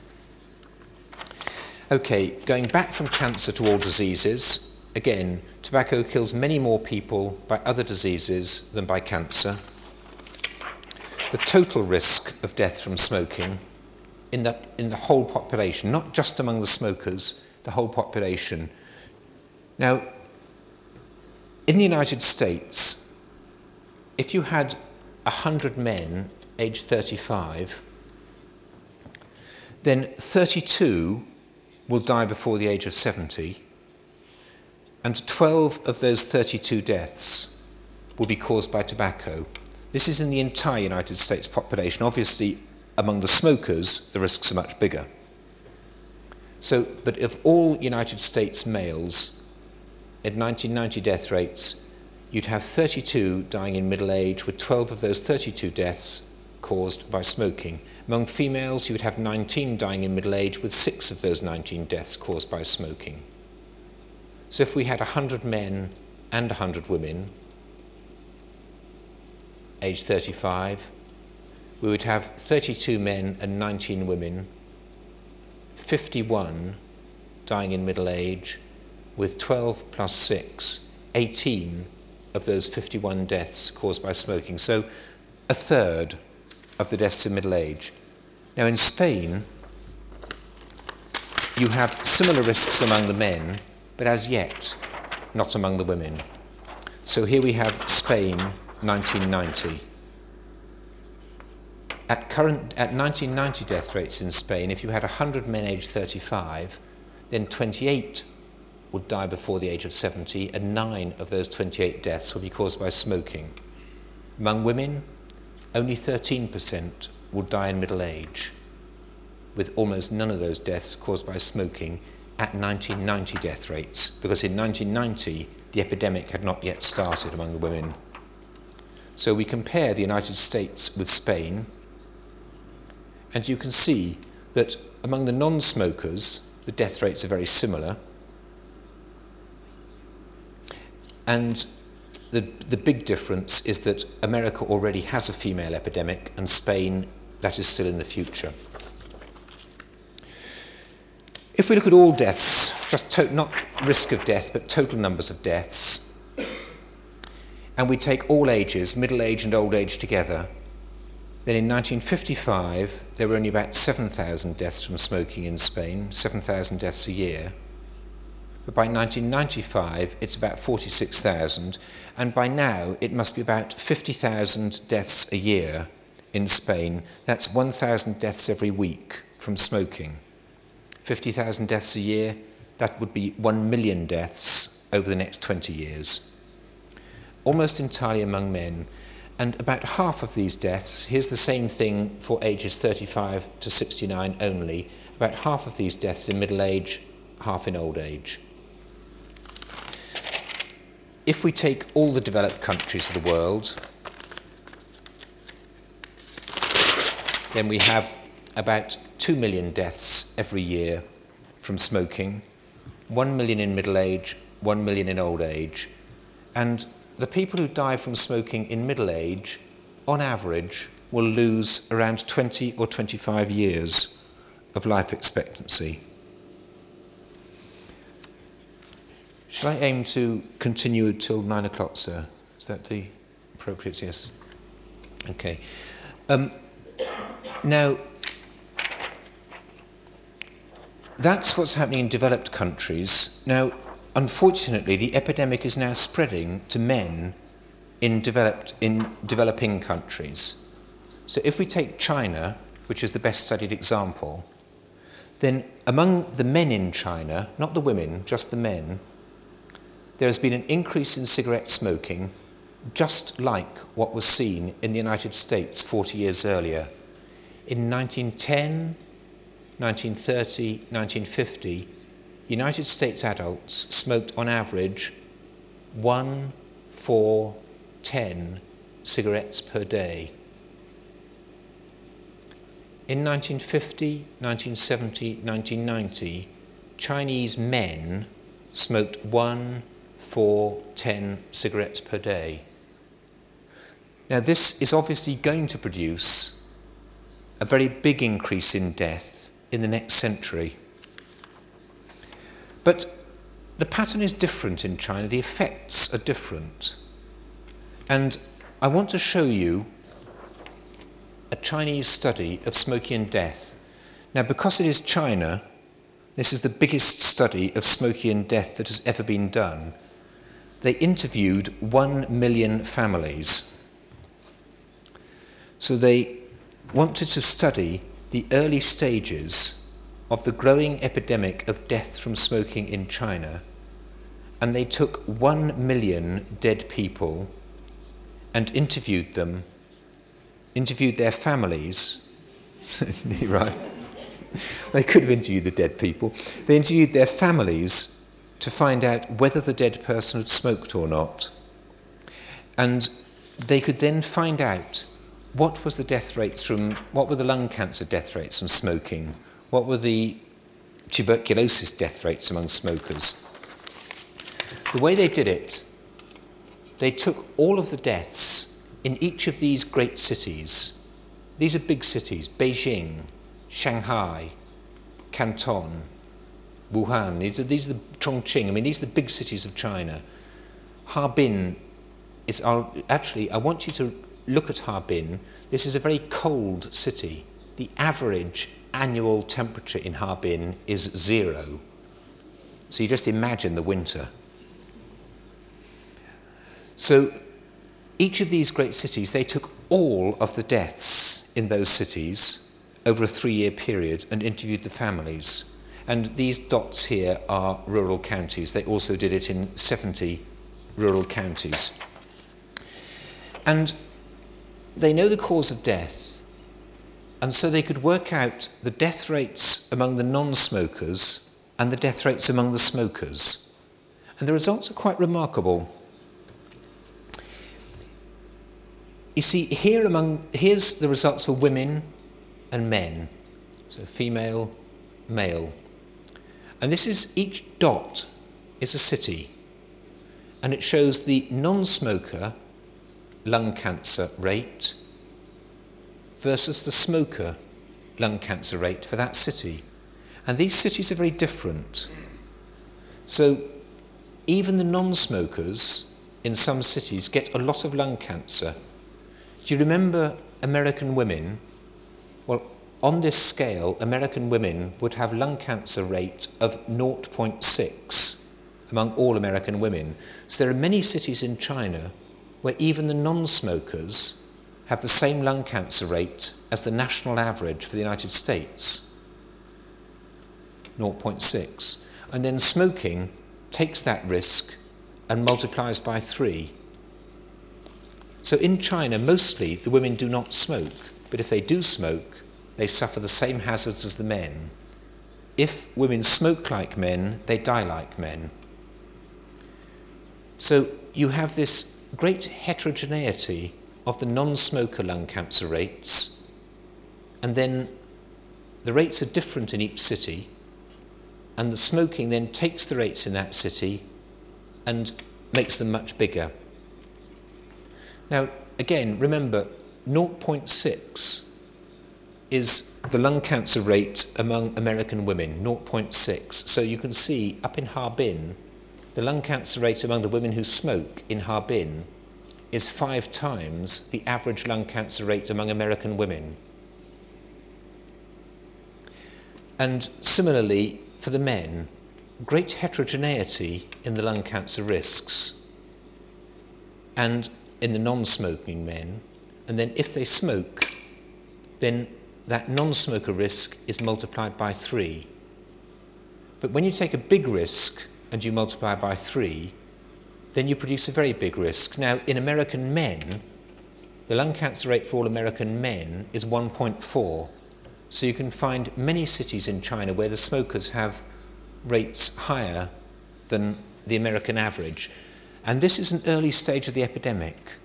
Speaker 2: Okay, going back from cancer to all diseases, again, tobacco kills many more people by other diseases than by cancer. The total risk of death from smoking in the, in the whole population, not just among the smokers, the whole population. Now, in the United States, if you had 100 men aged 35, then 32 will die before the age of 70, and 12 of those 32 deaths will be caused by tobacco. This is in the entire United States population. Obviously, among the smokers, the risks are much bigger. So, but of all United States males, at 1990 death rates, you'd have 32 dying in middle age, with 12 of those 32 deaths caused by smoking. Among females, you would have 19 dying in middle age, with six of those 19 deaths caused by smoking. So if we had 100 men and 100 women, age 35, we would have 32 men and 19 women, 51 dying in middle age, with 12 plus 6, 18 of those 51 deaths caused by smoking. So a third of the deaths in middle age. Now in Spain, you have similar risks among the men, but as yet not among the women. So here we have Spain, 1990. At current at 1990 death rates in Spain, if you had 100 men aged 35, then 28 would die before the age of 70, and nine of those 28 deaths would be caused by smoking. Among women, only 13% would die in middle age, with almost none of those deaths caused by smoking at 1990 death rates, because in 1990 the epidemic had not yet started among the women. So we compare the United States with Spain, and you can see that among the non smokers, the death rates are very similar. And the, the big difference is that America already has a female epidemic, and Spain, that is still in the future. If we look at all deaths, just not risk of death, but total numbers of deaths, and we take all ages, middle age and old age together, then in 1955 there were only about 7,000 deaths from smoking in Spain, 7,000 deaths a year. But by 1995, it's about 46,000, and by now it must be about 50,000 deaths a year in Spain. That's 1,000 deaths every week from smoking. 50,000 deaths a year, that would be 1 million deaths over the next 20 years. Almost entirely among men, and about half of these deaths, here's the same thing for ages 35 to 69 only, about half of these deaths in middle age, half in old age. if we take all the developed countries of the world, then we have about 2 million deaths every year from smoking, 1 million in middle age, 1 million in old age. And the people who die from smoking in middle age, on average, will lose around 20 or 25 years of life expectancy. Shall I aim to continue till nine o'clock, sir? Is that the appropriate? Yes. Okay. Um, now, that's what's happening in developed countries. Now, unfortunately, the epidemic is now spreading to men in developed in developing countries. So, if we take China, which is the best studied example, then among the men in China, not the women, just the men, there has been an increase in cigarette smoking, just like what was seen in the United States 40 years earlier. In 1910, 1930, 1950, United States adults smoked on average one, four, ten cigarettes per day. In 1950, 1970, 1990, Chinese men smoked one, four 10 cigarettes per day. Now, this is obviously going to produce a very big increase in death in the next century. But the pattern is different in China, the effects are different. And I want to show you a Chinese study of smoking and death. Now, because it is China, this is the biggest study of smoking and death that has ever been done they interviewed one million families. So they wanted to study the early stages of the growing epidemic of death from smoking in China, and they took one million dead people and interviewed them, interviewed their families. right? They could have interviewed the dead people. They interviewed their families to find out whether the dead person had smoked or not. And they could then find out what was the death rates from, what were the lung cancer death rates from smoking, what were the tuberculosis death rates among smokers. The way they did it, they took all of the deaths in each of these great cities. These are big cities Beijing, Shanghai, Canton, Wuhan, these are, these are the Chongqing, I mean, these are the big cities of China. Harbin is, actually, I want you to look at Harbin. This is a very cold city. The average annual temperature in Harbin is zero. So you just imagine the winter. So each of these great cities, they took all of the deaths in those cities over a three year period and interviewed the families. And these dots here are rural counties. They also did it in 70 rural counties. And they know the cause of death, and so they could work out the death rates among the non smokers and the death rates among the smokers. And the results are quite remarkable. You see, here among, here's the results for women and men. So female, male. And this is each dot is a city. And it shows the non smoker lung cancer rate versus the smoker lung cancer rate for that city. And these cities are very different. So even the non smokers in some cities get a lot of lung cancer. Do you remember American women? Well, on this scale, American women would have lung cancer rate of 0.6 among all American women. So there are many cities in China where even the non-smokers have the same lung cancer rate as the national average for the United States, 0.6. And then smoking takes that risk and multiplies by three. So in China, mostly the women do not smoke, but if they do smoke, they suffer the same hazards as the men. If women smoke like men, they die like men. So you have this great heterogeneity of the non smoker lung cancer rates, and then the rates are different in each city, and the smoking then takes the rates in that city and makes them much bigger. Now, again, remember 0.6 is the lung cancer rate among American women, 0.6. So you can see up in Harbin, the lung cancer rate among the women who smoke in Harbin is five times the average lung cancer rate among American women. And similarly, for the men, great heterogeneity in the lung cancer risks and in the non smoking men. And then if they smoke, then that non smoker risk is multiplied by three. But when you take a big risk and you multiply by three, then you produce a very big risk. Now, in American men, the lung cancer rate for all American men is 1.4. So you can find many cities in China where the smokers have rates higher than the American average. And this is an early stage of the epidemic.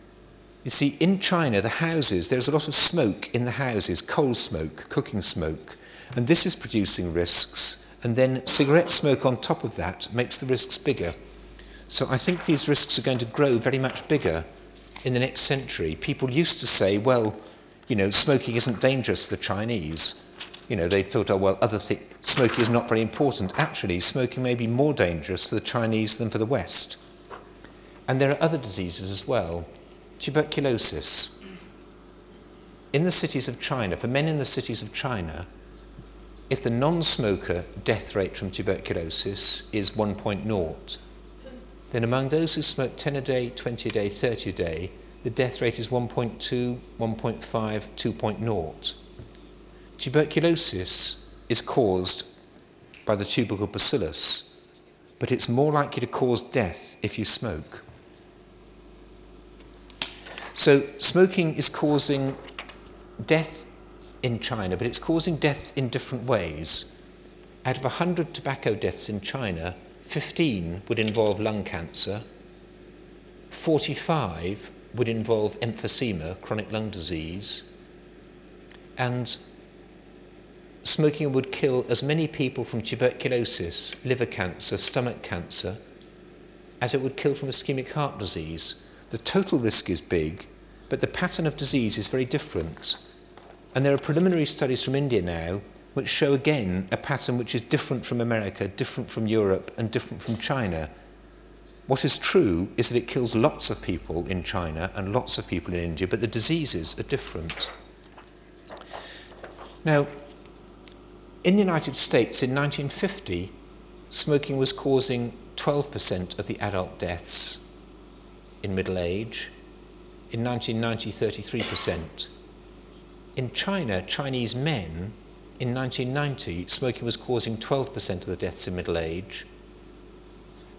Speaker 2: You see, in China, the houses, there's a lot of smoke in the houses, coal smoke, cooking smoke, and this is producing risks. And then cigarette smoke on top of that makes the risks bigger. So I think these risks are going to grow very much bigger in the next century. People used to say, well, you know, smoking isn't dangerous to the Chinese. You know, they thought, oh, well, other th- smoking is not very important. Actually, smoking may be more dangerous for the Chinese than for the West. And there are other diseases as well. Tuberculosis. In the cities of China, for men in the cities of China, if the non smoker death rate from tuberculosis is 1.0, then among those who smoke 10 a day, 20 a day, 30 a day, the death rate is 1.2, 1.5, 2.0. Tuberculosis is caused by the tubercle bacillus, but it's more likely to cause death if you smoke. So, smoking is causing death in China, but it's causing death in different ways. Out of 100 tobacco deaths in China, 15 would involve lung cancer, 45 would involve emphysema, chronic lung disease, and smoking would kill as many people from tuberculosis, liver cancer, stomach cancer, as it would kill from ischemic heart disease. The total risk is big, but the pattern of disease is very different. And there are preliminary studies from India now which show again a pattern which is different from America, different from Europe, and different from China. What is true is that it kills lots of people in China and lots of people in India, but the diseases are different. Now, in the United States in 1950, smoking was causing 12% of the adult deaths in middle age. In 1990, 33%. In China, Chinese men, in 1990, smoking was causing 12% of the deaths in middle age.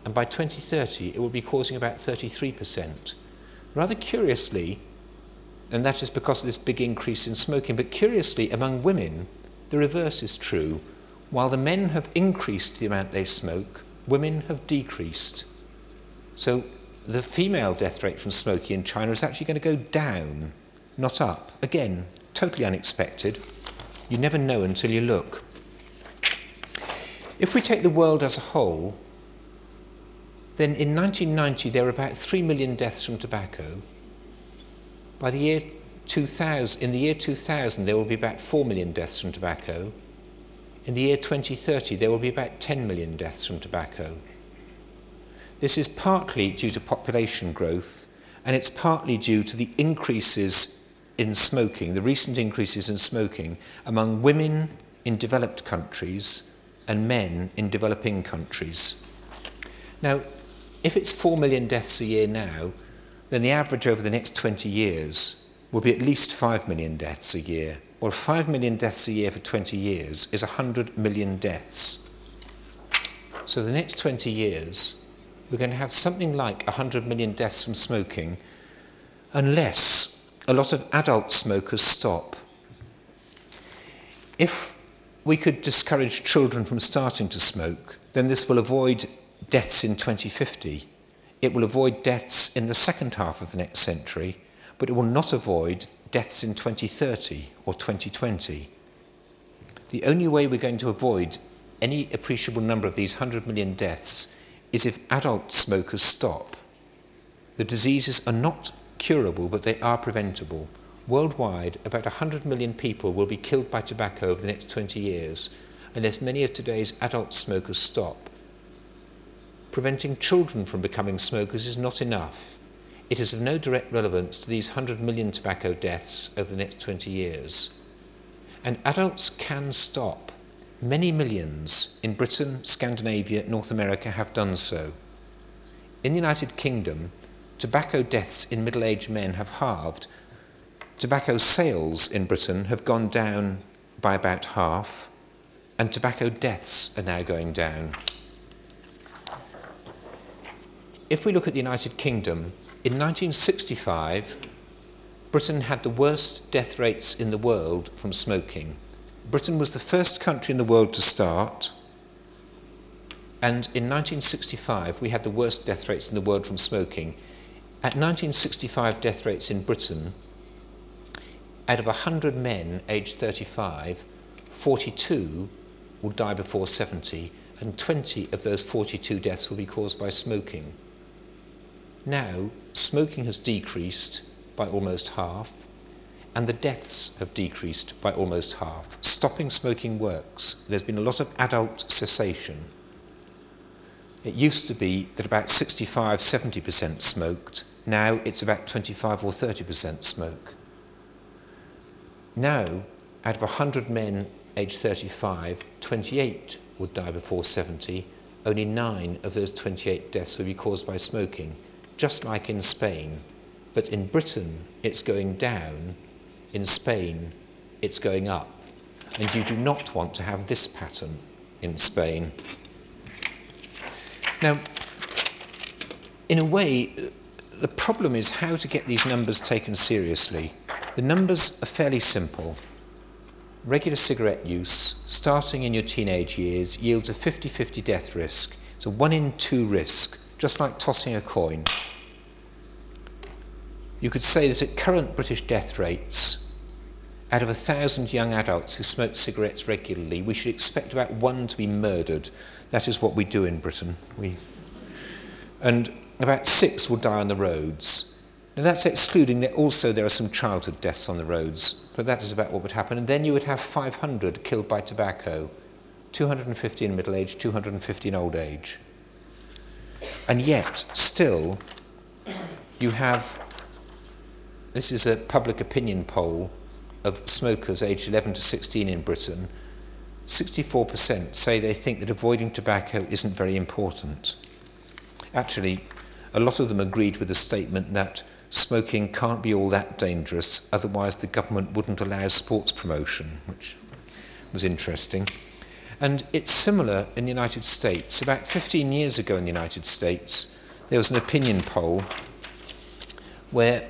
Speaker 2: And by 2030, it will be causing about 33%. Rather curiously, and that is because of this big increase in smoking, but curiously, among women, the reverse is true. While the men have increased the amount they smoke, women have decreased. So the female death rate from smoking in China is actually going to go down, not up. Again, totally unexpected. You never know until you look. If we take the world as a whole, then in 1990 there were about 3 million deaths from tobacco. By the year 2000, in the year 2000, there will be about 4 million deaths from tobacco. In the year 2030, there will be about 10 million deaths from tobacco. This is partly due to population growth, and it's partly due to the increases in smoking, the recent increases in smoking among women in developed countries and men in developing countries. Now, if it's 4 million deaths a year now, then the average over the next 20 years will be at least 5 million deaths a year. Well, 5 million deaths a year for 20 years is 100 million deaths. So, the next 20 years, we're going to have something like 100 million deaths from smoking unless a lot of adult smokers stop. If we could discourage children from starting to smoke, then this will avoid deaths in 2050. it will avoid deaths in the second half of the next century, but it will not avoid deaths in 2030 or 2020. The only way we're going to avoid any appreciable number of these 100 million deaths is if adult smokers stop. The diseases are not curable, but they are preventable. Worldwide, about 100 million people will be killed by tobacco over the next 20 years unless many of today's adult smokers stop. Preventing children from becoming smokers is not enough. It is of no direct relevance to these 100 million tobacco deaths over the next 20 years. And adults can stop. Many millions in Britain, Scandinavia, North America have done so. In the United Kingdom, tobacco deaths in middle aged men have halved. Tobacco sales in Britain have gone down by about half, and tobacco deaths are now going down. If we look at the United Kingdom, in 1965, Britain had the worst death rates in the world from smoking. Britain was the first country in the world to start, and in 1965 we had the worst death rates in the world from smoking. At 1965 death rates in Britain, out of 100 men aged 35, 42 will die before 70, and 20 of those 42 deaths will be caused by smoking. Now, smoking has decreased by almost half, and the deaths have decreased by almost half. Stopping smoking works. There's been a lot of adult cessation. It used to be that about 65 70% smoked. Now it's about 25 or 30% smoke. Now, out of 100 men aged 35, 28 would die before 70. Only nine of those 28 deaths would be caused by smoking just like in Spain. But in Britain, it's going down. In Spain, it's going up. And you do not want to have this pattern in Spain. Now, in a way, the problem is how to get these numbers taken seriously. The numbers are fairly simple. Regular cigarette use, starting in your teenage years, yields a 50 50 death risk. It's a one in two risk, just like tossing a coin. You could say that at current British death rates, out of a thousand young adults who smoke cigarettes regularly, we should expect about one to be murdered. That is what we do in Britain. We, and about six will die on the roads. Now that's excluding that also there are some childhood deaths on the roads, but that is about what would happen. And then you would have 500 killed by tobacco, 250 in middle age, 250 in old age. And yet, still, you have this is a public opinion poll of smokers aged 11 to 16 in Britain. 64% say they think that avoiding tobacco isn't very important. Actually, a lot of them agreed with the statement that smoking can't be all that dangerous, otherwise, the government wouldn't allow sports promotion, which was interesting. And it's similar in the United States. About 15 years ago in the United States, there was an opinion poll where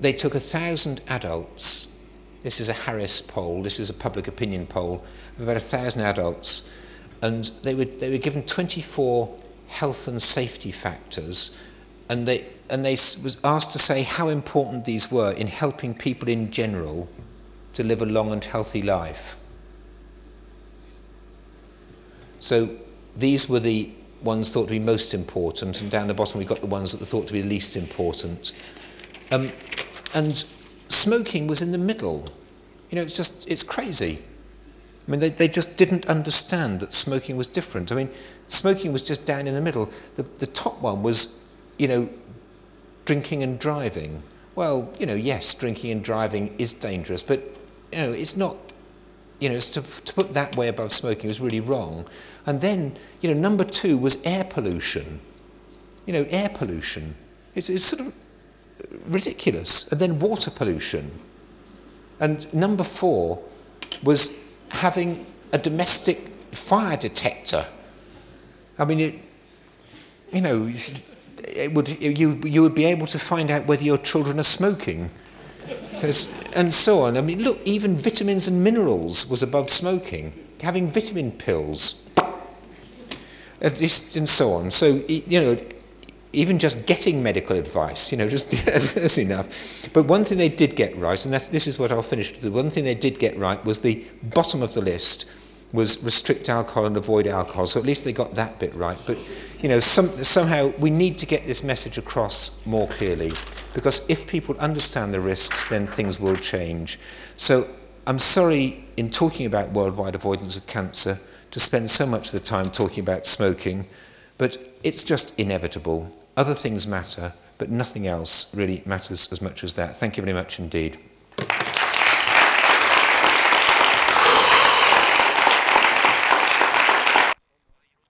Speaker 2: they took a thousand adults. This is a Harris poll. This is a public opinion poll of about a thousand adults, and they were they were given 24 health and safety factors, and they and they was asked to say how important these were in helping people in general to live a long and healthy life. So these were the ones thought to be most important, and down the bottom we got the ones that were thought to be least important. Um, and smoking was in the middle. You know, it's just, it's crazy. I mean, they, they just didn't understand that smoking was different. I mean, smoking was just down in the middle. The, the top one was, you know, drinking and driving. Well, you know, yes, drinking and driving is dangerous, but, you know, it's not, you know, to, to put that way above smoking was really wrong. And then, you know, number two was air pollution. You know, air pollution. It's, it's sort of ridiculous. And then water pollution. And number four was having a domestic fire detector. I mean, it, you know, it would, you, you would be able to find out whether your children are smoking. And so on. I mean, look, even vitamins and minerals was above smoking. Having vitamin pills. And so on. So, you know, even just getting medical advice, you know, just that's enough. But one thing they did get right, and this is what I'll finish with, the one thing they did get right was the bottom of the list was restrict alcohol and avoid alcohol. So at least they got that bit right. But, you know, some, somehow we need to get this message across more clearly because if people understand the risks, then things will change. So I'm sorry in talking about worldwide avoidance of cancer to spend so much of the time talking about smoking, but it's just inevitable. Other things matter, but nothing else really matters as much as that. Thank you very much indeed.